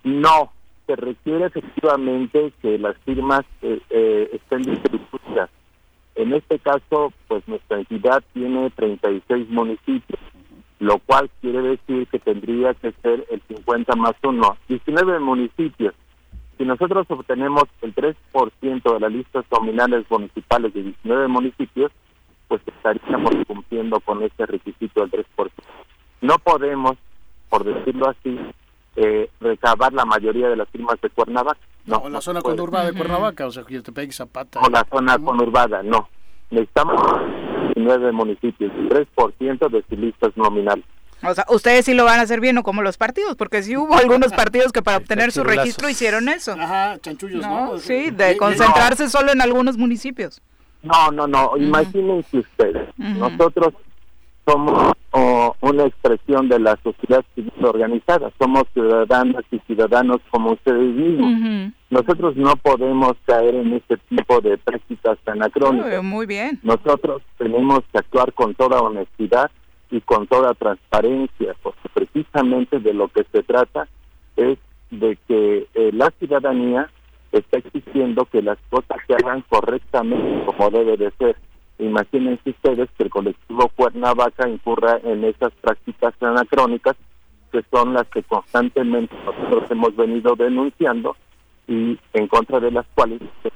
No, se requiere efectivamente que las firmas eh, eh, estén distribuidas. En este caso, pues nuestra entidad tiene 36 municipios, lo cual quiere decir que tendría que ser el 50 más 1, 19 municipios si nosotros obtenemos el 3% de las listas nominales municipales de 19 municipios, pues estaríamos cumpliendo con ese requisito del 3%. No podemos, por decirlo así, eh, recabar la mayoría de las firmas de Cuernavaca. No, la zona conurbada de Cuernavaca, o sea, y Zapata. O la zona conurbada, no. Necesitamos 19 municipios, 3% de listas nominales. O sea, ustedes sí lo van a hacer bien, o como los partidos, porque sí hubo algunos partidos que para obtener su registro hicieron eso. Ajá, chanchullos, ¿no? Sí, de concentrarse solo en algunos municipios. No, no, no, imagínense ustedes, nosotros somos una expresión de la sociedad civil organizada, somos ciudadanas y ciudadanos como ustedes mismos. Nosotros no podemos caer en este tipo de prácticas anacrónicas. Muy bien. Nosotros tenemos que actuar con toda honestidad y con toda transparencia, porque precisamente de lo que se trata es de que eh, la ciudadanía está exigiendo que las cosas se hagan correctamente como debe de ser. Imagínense ustedes que el colectivo Cuernavaca incurra en esas prácticas anacrónicas que son las que constantemente nosotros hemos venido denunciando y en contra de las cuales se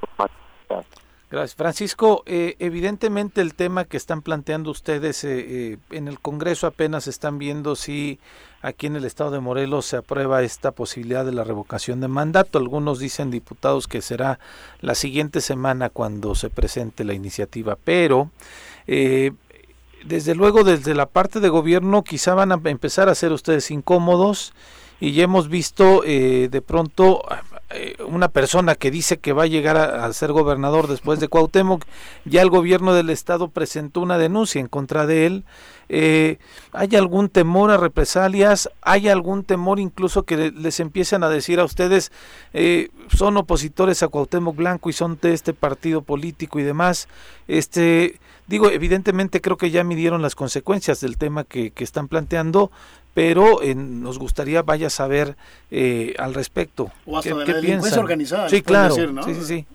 Gracias. Francisco, eh, evidentemente el tema que están planteando ustedes eh, eh, en el Congreso apenas están viendo si aquí en el estado de Morelos se aprueba esta posibilidad de la revocación de mandato. Algunos dicen diputados que será la siguiente semana cuando se presente la iniciativa, pero desde luego desde la parte de gobierno quizá van a empezar a ser ustedes incómodos y ya hemos visto de pronto eh, una persona que dice que va a llegar a, ser gobernador después de Cuauhtémoc, ya el gobierno del estado presentó una denuncia en contra de él. Eh, ¿Hay algún temor a represalias? ¿Hay algún temor incluso que les empiecen a decir a ustedes eh, son opositores a Cuauhtémoc Blanco y son de este partido político y demás? Este, digo, evidentemente creo que ya midieron las consecuencias del tema que, que están planteando, pero eh, nos gustaría vaya a saber eh, al respecto. O hasta ¿Qué, de la organizada. Sí, claro. Sí, sí, sí.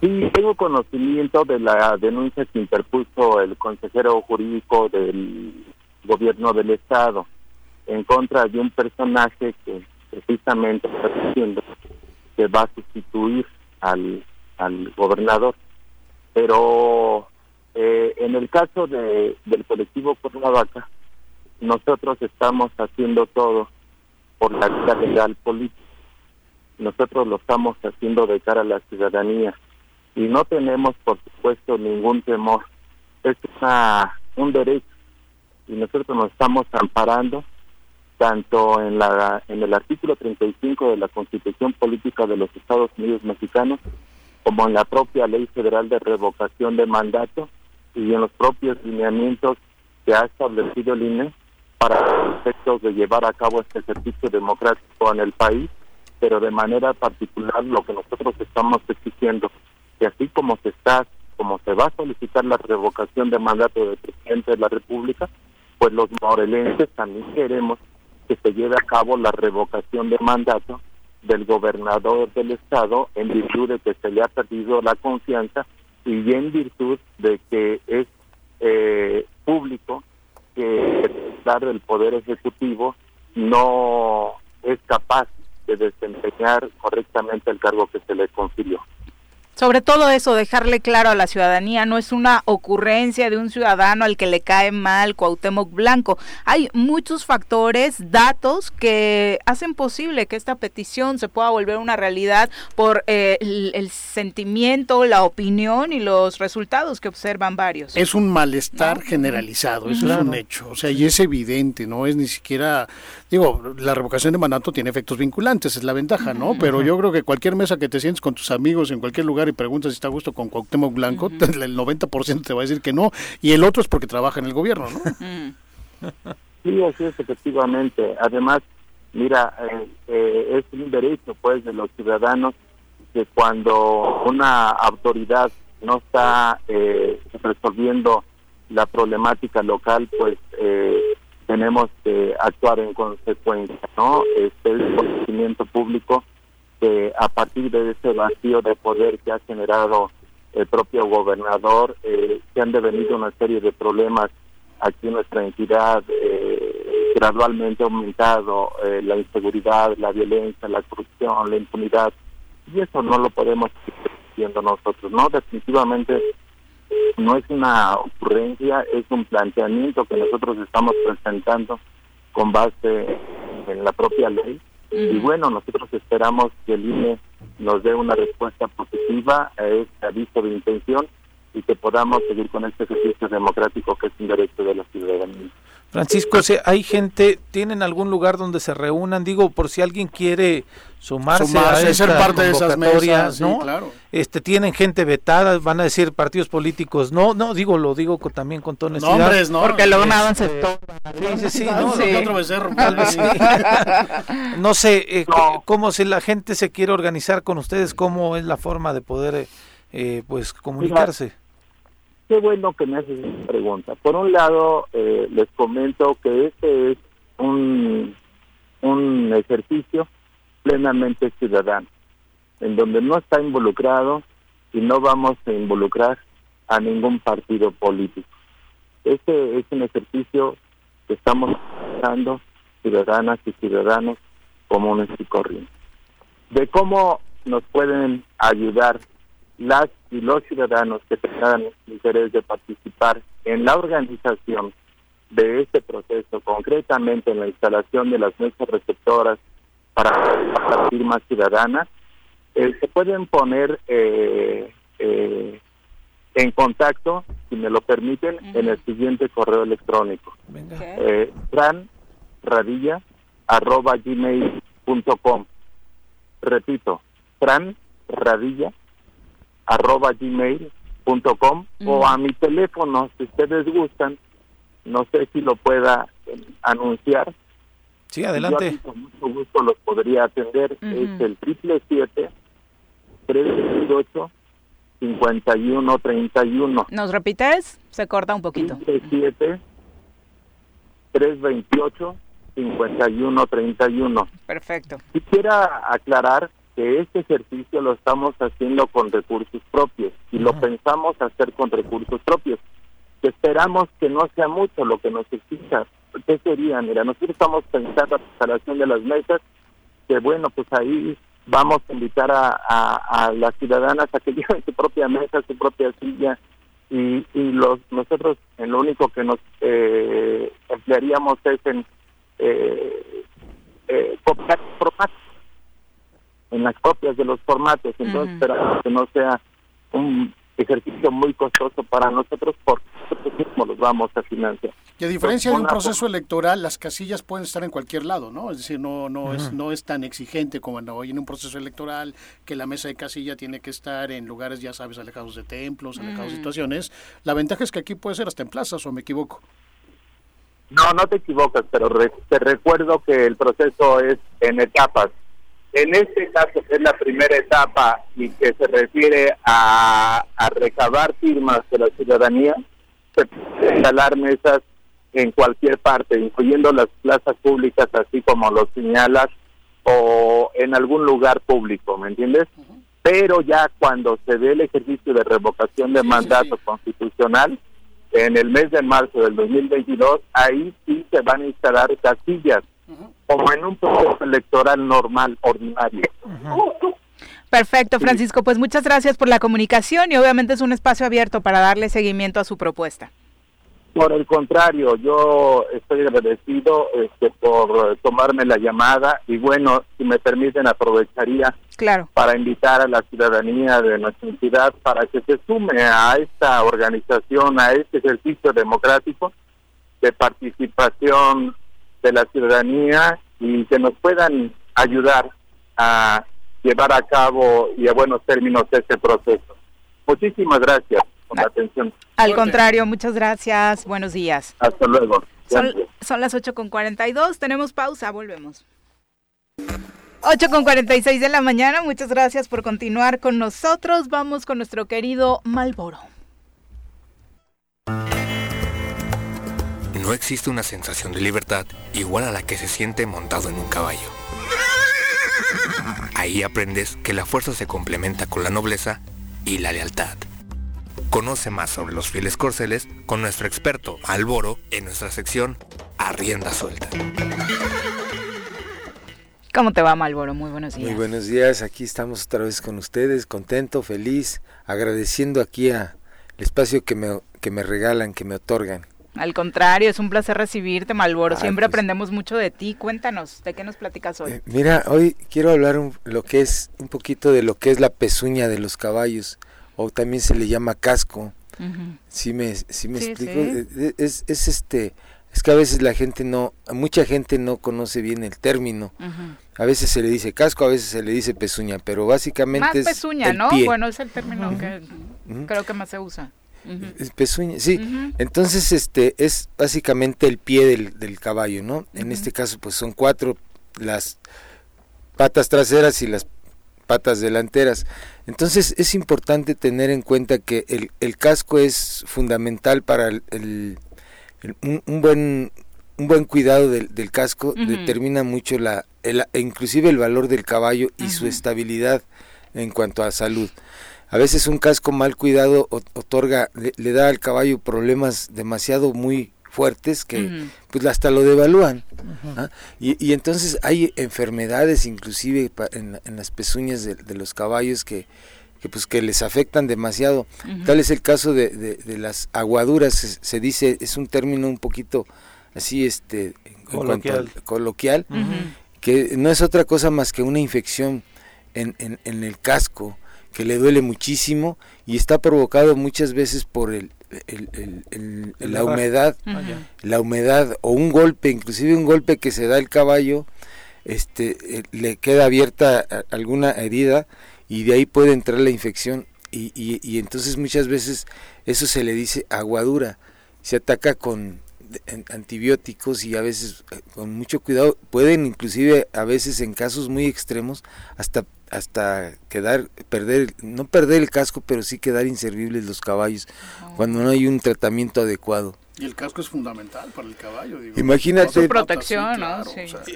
Sí, tengo conocimiento de la denuncia que interpuso el consejero jurídico del gobierno del estado en contra de un personaje que precisamente está diciendo que va a sustituir al, al gobernador. Pero eh, en el caso de, del colectivo Cuernavaca, nosotros estamos haciendo todo por la vida legal política. Nosotros lo estamos haciendo de cara a la ciudadanía y no tenemos, por supuesto, ningún temor. Es una, un derecho y nosotros nos estamos amparando tanto en la en el artículo 35 de la Constitución Política de los Estados Unidos Mexicanos como en la propia Ley Federal de Revocación de Mandato y en los propios lineamientos que ha establecido el INE para efectos de llevar a cabo este ejercicio democrático en el país, pero de manera particular lo que nosotros estamos exigiendo, que así como se está, como se va a solicitar la revocación de mandato del presidente de la República, pues los morelenses también queremos que se lleve a cabo la revocación de mandato del gobernador del estado en virtud de que se le ha perdido la confianza y en virtud de que es eh, público que el Poder Ejecutivo no es capaz de desempeñar correctamente el cargo que se le confirió. Sobre todo eso, dejarle claro a la ciudadanía, no es una ocurrencia de un ciudadano al que le cae mal Cuauhtémoc Blanco. Hay muchos factores, datos que hacen posible que esta petición se pueda volver una realidad por eh, el, sentimiento, la opinión y los resultados que observan varios. Es un malestar generalizado, eso es un hecho, o sea, y es evidente, no es ni siquiera, digo, la revocación de mandato tiene efectos vinculantes, es la ventaja, ¿no? Pero yo creo que cualquier mesa que te sientes con tus amigos en cualquier lugar y preguntas si está a gusto con Cuauhtémoc Blanco, el 90% te va a decir que no, y el otro es porque trabaja en el gobierno, ¿no? sí, así es, efectivamente. Además, mira, eh, eh, es un derecho, pues, de los ciudadanos que cuando una autoridad no está eh, resolviendo la problemática local, pues tenemos que actuar en consecuencia, ¿no? Este es el conocimiento público a partir de ese vacío de poder que ha generado el propio gobernador, eh, se han devenido una serie de problemas aquí en nuestra entidad, eh, gradualmente ha aumentado eh, la inseguridad, la violencia, la corrupción, la impunidad, y eso no lo podemos seguir viendo nosotros, ¿no? Definitivamente no es una ocurrencia, es un planteamiento que nosotros estamos presentando con base en la propia ley. Y bueno, nosotros esperamos que el INE nos dé una respuesta positiva a este aviso de intención y que podamos seguir con este ejercicio democrático que es un derecho de la ciudadanía. Francisco, ¿hay gente, tienen algún lugar donde se reúnan? Digo, por si alguien quiere sumarse, a ser parte de esas mesas, ¿no? claro. Este, tienen gente vetada, van a decir partidos políticos, no, no, digo, lo digo también con toda honestidad. Nombres, ¿no? Porque luego nada este, se Sí, sí, no, no sé, eh, cómo si la gente se quiere organizar con ustedes, cómo es la forma de poder, eh, pues, comunicarse. Qué bueno que me haces esa pregunta. Por un lado, eh, les comento que este es un, un ejercicio plenamente ciudadano, en donde no está involucrado y no vamos a involucrar a ningún partido político. Este es un ejercicio que estamos haciendo ciudadanas y ciudadanos comunes y corrientes. De cómo nos pueden ayudar las y los ciudadanos que tengan interés de participar en la organización de este proceso, concretamente en la instalación de las mesas receptoras para las firmas ciudadanas, eh, se pueden poner eh, eh, en contacto, si me lo permiten, en el siguiente correo electrónico. Eh, arroba gmail.com. Repito, franradilla arroba gmail.com o a mi teléfono, si ustedes gustan, no sé si lo pueda eh, anunciar. Sí, adelante. con mucho gusto los podría atender. Es el triple siete tres ocho cincuenta y uno treinta y uno. ¿Nos repites? Se corta un poquito. siete tres veintiocho cincuenta y uno treinta y uno. Perfecto. Quisiera aclarar que este ejercicio lo estamos haciendo con recursos propios y lo pensamos hacer con recursos propios. Esperamos que no sea mucho lo que nos exija. ¿Qué sería? Mira, nosotros estamos pensando en la instalación de las mesas, que bueno, pues ahí vamos a invitar a, a, las ciudadanas a que lleven su propia mesa, su propia silla, y, y los nosotros en lo único que nos eh, emplearíamos es en eh, eh, copiar en las copias de los formatos. Entonces, esperamos que no sea un ejercicio muy costoso para nosotros porque nosotros mismos los vamos a financiar. Y a diferencia de un proceso electoral, las casillas pueden estar en cualquier lado, ¿no? Es decir, no no es no es tan exigente como hoy en un proceso electoral que la mesa de casilla tiene que estar en lugares, ya sabes, alejados de templos, alejados de situaciones. La ventaja es que aquí puede ser hasta en plazas, ¿o me equivoco? No, no te equivocas, pero te recuerdo que el proceso es en etapas. En este caso, que es la primera etapa y que se refiere a, recabar firmas de la ciudadanía, se pueden instalar mesas en cualquier parte, incluyendo las plazas públicas, así como lo señalas, o en algún lugar público, ¿me entiendes? Pero ya cuando se dé el ejercicio de revocación de mandato constitucional, en el mes de marzo del 2022, ahí sí se van a instalar casillas como en un proceso electoral normal, ordinario. Perfecto, Francisco. Pues muchas gracias por la comunicación y obviamente es un espacio abierto para darle seguimiento a su propuesta. Por el contrario, yo estoy agradecido este, por tomarme la llamada y bueno, si me permiten aprovecharía claro. para invitar a la ciudadanía de nuestra entidad para que se sume a esta organización, a este ejercicio democrático de participación de la ciudadanía y que nos puedan ayudar a llevar a cabo y a buenos términos este proceso. Muchísimas gracias por la atención. Al contrario, muchas gracias. Buenos días. Hasta luego. Son, son las 8 con 42. Tenemos pausa. Volvemos. 8 con 46 de la mañana. Muchas gracias por continuar con nosotros. Vamos con nuestro querido Malboro. No existe una sensación de libertad igual a la que se siente montado en un caballo. Ahí aprendes que la fuerza se complementa con la nobleza y la lealtad. Conoce más sobre los fieles corceles con nuestro experto Alboro en nuestra sección Arrienda Suelta. ¿Cómo te va, Malboro? Muy buenos días. Muy buenos días. Aquí estamos otra vez con ustedes, contento, feliz, agradeciendo aquí a el espacio que me, que me regalan, que me otorgan Al contrario, es un placer recibirte, Malboro. Siempre pues. aprendemos mucho de ti. Cuéntanos, ¿de qué nos platicas hoy? Eh, mira, hoy quiero hablar lo que es un poquito de lo que es la pezuña de los caballos, o también se le llama casco. Si me, si me explico, eh, eh, Es, es este, es que a veces la gente no, mucha gente no conoce bien el término. A veces se le dice casco, a veces se le dice pezuña, pero básicamente más pezuña, ¿no? Bueno, es el término que creo que más se usa. Pezuña, sí. Entonces, este es básicamente el pie del, del caballo, ¿no? En este caso, pues son cuatro las patas traseras y las patas delanteras. Entonces es importante tener en cuenta que el, el casco es fundamental para el, un, buen un buen cuidado del, del casco determina mucho la el, inclusive el valor del caballo y su estabilidad en cuanto a salud. A veces un casco mal cuidado otorga, le, da al caballo problemas demasiado muy fuertes que pues hasta lo devalúan. ¿ah? y, entonces hay enfermedades inclusive en, las pezuñas de, los caballos que, que, pues que les afectan demasiado. Tal es el caso de, de, las aguaduras, se, dice, es un término un poquito así este coloquial, coloquial que no es otra cosa más que una infección en, en, en el casco que le duele muchísimo y está provocado muchas veces por el, la humedad, la humedad o un golpe, inclusive un golpe que se da el caballo, este, eh, le queda abierta alguna herida y de ahí puede entrar la infección y, y, entonces muchas veces eso se le dice aguadura, se ataca con antibióticos y a veces eh, con mucho cuidado. Pueden inclusive a veces en casos muy extremos hasta hasta quedar, perder, no perder el casco, pero sí quedar inservibles los caballos cuando no hay un tratamiento adecuado. Y el casco es fundamental para el caballo. Imagínate. protección, ¿no?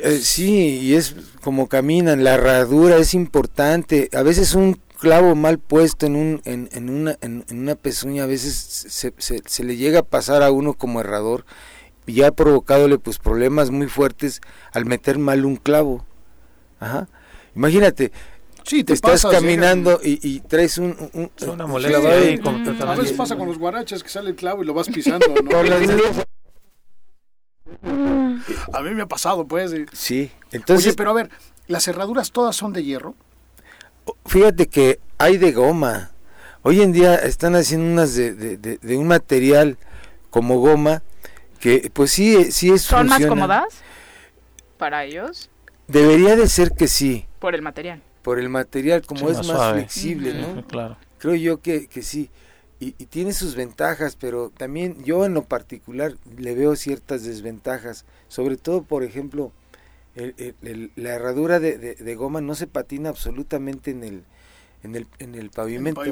Eh, sí. y es como caminan, la herradura es importante. A veces un clavo mal puesto en, un, en, en, una, en, una pezuña, a veces se, se, se, le llega a pasar a uno como herrador y ha provocadole pues problemas muy fuertes al meter mal un clavo. Ajá. Imagínate, Sí, te estás caminando y, traes un, una molestia. Sí, a veces pasa con los guaraches que sale el clavo y lo vas pisando, ¿no? a mí me ha pasado, pues. Sí, entonces. Oye, pero a ver, ¿las cerraduras todas son de hierro? Fíjate que hay de goma. Hoy en día están haciendo unas de, de, un material como goma que, pues sí, sí es. ¿Son más cómodas para ellos? Debería de ser que sí. Por el material por el material, como es más, flexible, ¿no? Claro. Creo yo que, que sí. Y, tiene sus ventajas, pero también yo en lo particular le veo ciertas desventajas. Sobre todo, por ejemplo, la herradura de, goma no se patina absolutamente en el, en el, en el pavimento.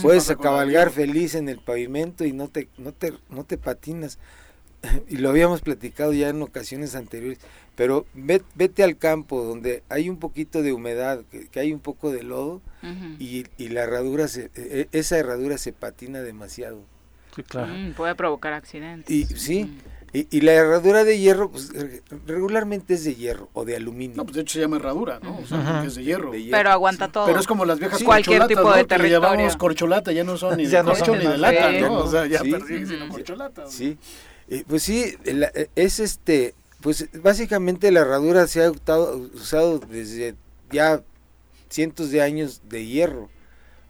Puedes cabalgar feliz en el pavimento y no te, no te, no te patinas. y lo habíamos platicado ya en ocasiones anteriores, pero vete al campo donde hay un poquito de humedad, que, hay un poco de lodo y, la herradura, se, e, e, esa herradura se patina demasiado. Sí, claro. Mm, puede provocar accidentes. Y, sí, y, la herradura de hierro, pues regularmente es de hierro o de aluminio. No, pues de hecho se llama herradura, ¿no? O sea, es de hierro. Pero aguanta todo. Pero es como las viejas Cualquier tipo de ¿no? Que llamamos corcholata, ya no son ni de corcho ni de lata, ¿no? O sea, ya perdí, sino corcholata. Sí. Eh, pues sí, eh, es este, pues básicamente la herradura se ha usado desde ya cientos de años de hierro.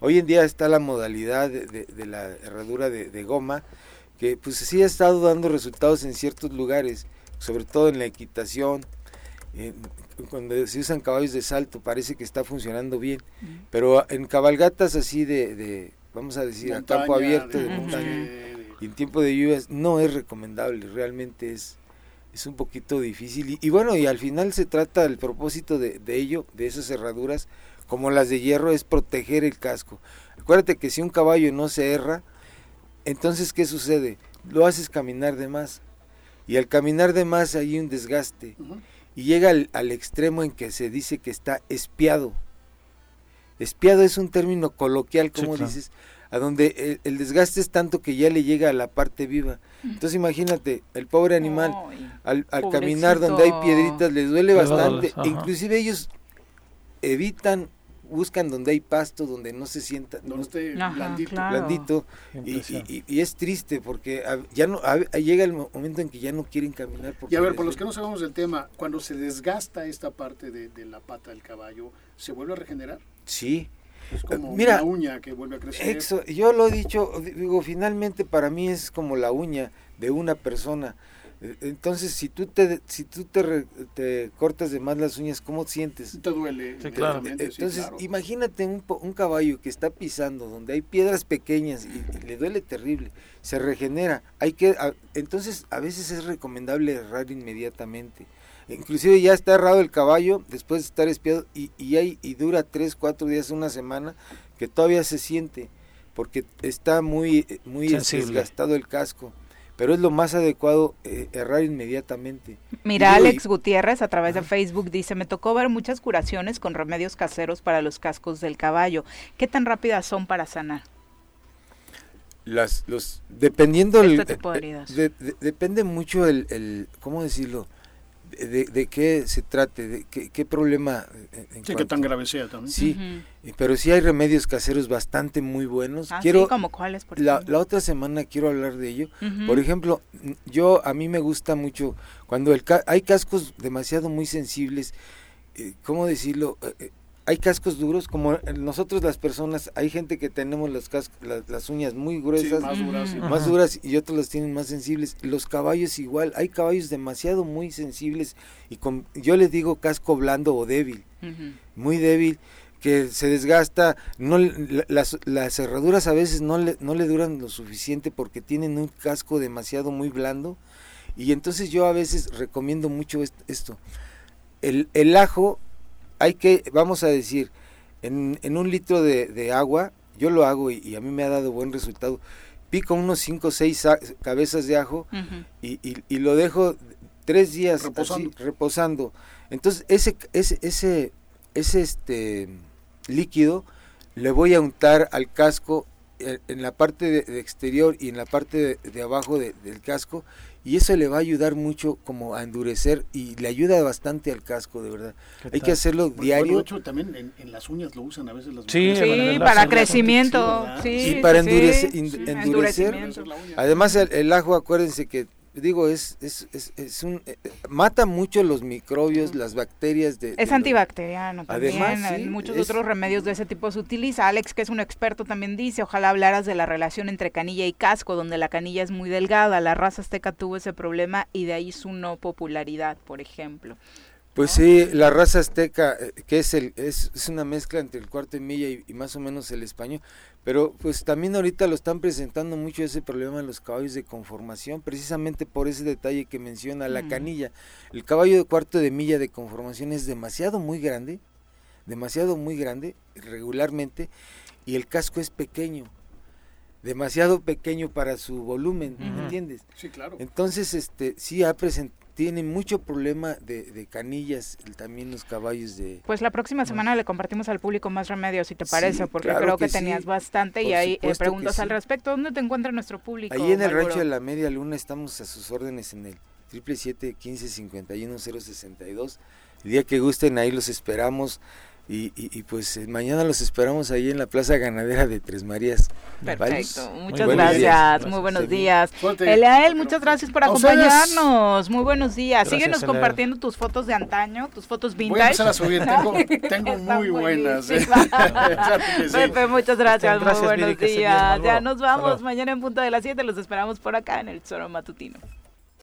Hoy en día está la modalidad de, la herradura de, goma, que pues sí ha estado dando resultados en ciertos lugares, sobre todo en la equitación, cuando se usan caballos de salto parece que está funcionando bien, pero en cabalgatas así de, vamos a decir, a campo abierto, de montaña, y en tiempo de lluvias no es recomendable, realmente es, es un poquito difícil. Y, bueno, y al final se trata, el propósito de, ello, de esas cerraduras, como las de hierro, es proteger el casco. Acuérdate que si un caballo no se erra, entonces ¿qué sucede? Lo haces caminar de más. Y al caminar de más hay un desgaste. Y llega al, extremo en que se dice que está espiado. Espiado es un término coloquial, como dices, a donde el, desgaste es tanto que ya le llega a la parte viva. Entonces imagínate, el pobre animal al, caminar donde hay piedritas les duele bastante, inclusive ellos evitan buscan donde hay pasto, donde no se sienta, no esté blandito, blandito. Y, es triste porque ya no llega el momento en que ya no quieren caminar. Y a ver, por los que no sabemos del tema, cuando se desgasta esta parte de, de la pata del caballo, ¿se vuelve a regenerar? Sí, es como Mira, una uña que vuelve a crecer. yo lo he dicho, digo, finalmente para mí es como la uña de una persona. E, entonces, si tú te si tú te, te cortas de más las uñas, ¿cómo sientes? Te duele. claro. Entonces, imagínate un, un, caballo que está pisando donde hay piedras pequeñas y, le duele terrible, se regenera. Hay que entonces a veces es recomendable errar inmediatamente. Inclusive ya está errado el caballo después de estar espiado y, y, hay, y dura tres, cuatro días, una semana, que todavía se siente, porque está muy, muy desgastado el casco. Pero es lo más adecuado eh, errar inmediatamente. Mira, Alex Gutiérrez a través de Facebook dice, me tocó ver muchas curaciones con remedios caseros para los cascos del caballo. ¿Qué tan rápidas son para sanar? Las, los, dependiendo... Este el, depende mucho el, el, ¿cómo decirlo? De, qué se trate, de qué, problema. sí, que tan grave sea también. Sí, pero sí hay remedios caseros bastante muy buenos. Ah, quiero, ¿como cuáles? Por la, la, otra semana quiero hablar de ello. Por ejemplo, yo a mí me gusta mucho cuando el hay cascos demasiado muy sensibles. Eh, ¿Cómo decirlo? Eh, eh, hay cascos duros, como nosotros las personas, hay gente que tenemos las, las, uñas muy gruesas, más, duras, y otros las tienen más sensibles. Los caballos igual, hay caballos demasiado muy sensibles y con, yo les digo casco blando o débil, muy débil que se desgasta, no las, las cerraduras a veces no le, no le duran lo suficiente porque tienen un casco demasiado muy blando y entonces yo a veces recomiendo mucho esto. El, el ajo hay que, vamos a decir, en, en un litro de, agua, yo lo hago y, a mí me ha dado buen resultado. Pico unos 5 o 6 cabezas de ajo y, y, lo dejo tres días reposando. Entonces, ese, ese, ese, ese este, líquido le voy a untar al casco eh, en la parte de, exterior y en la parte de, abajo del casco y eso le va a ayudar mucho como a endurecer y le ayuda bastante al casco, de verdad. Hay que hacerlo diario. también en, las uñas lo usan a veces las Sí, para crecimiento. Sí, para endurecer. Además, el, ajo, acuérdense que digo, es, es, es, un, eh, mata mucho los microbios, las bacterias. De, es antibacteriano también. Además, muchos otros remedios de ese tipo se utiliza. Alex, que es un experto, también dice, ojalá hablaras de la relación entre canilla y casco, donde la canilla es muy delgada. La raza azteca tuvo ese problema y de ahí su no popularidad, por ejemplo. Pues sí, la raza azteca, eh, que es, el, es, es una mezcla entre el cuarto de milla y, más o menos el español, pero pues también ahorita lo están presentando mucho ese problema en los caballos de conformación, precisamente por ese detalle que menciona la canilla. El caballo de cuarto de milla de conformación es demasiado muy grande, demasiado muy grande regularmente, y el casco es pequeño, demasiado pequeño para su volumen, ¿me entiendes? Sí, claro. Entonces, este, sí ha presentado tiene mucho problema de, canillas, también los caballos de... Pues la próxima semana le compartimos al público más remedios, si te parece, porque creo que, tenías bastante y hay eh, preguntas al respecto. ¿Dónde te encuentra nuestro público? Ahí en el Rancho de la Media Luna estamos a sus órdenes en el 777-1551-062. El día que gusten, ahí los esperamos. Y, y, pues eh, mañana los esperamos ahí en la Plaza Ganadera de Tres Marías. Perfecto, muchas gracias, muy buenos días. Eliael, muchas gracias por acompañarnos, muy buenos días. Síguenos compartiendo tus fotos de antaño, tus fotos vintage. Voy a empezar a subir, tengo, muy buenas. ¿eh? Pepe, muchas gracias, muy buenos días. Ya nos vamos, mañana en punto de las 7 los esperamos por acá en el Zoro Matutino.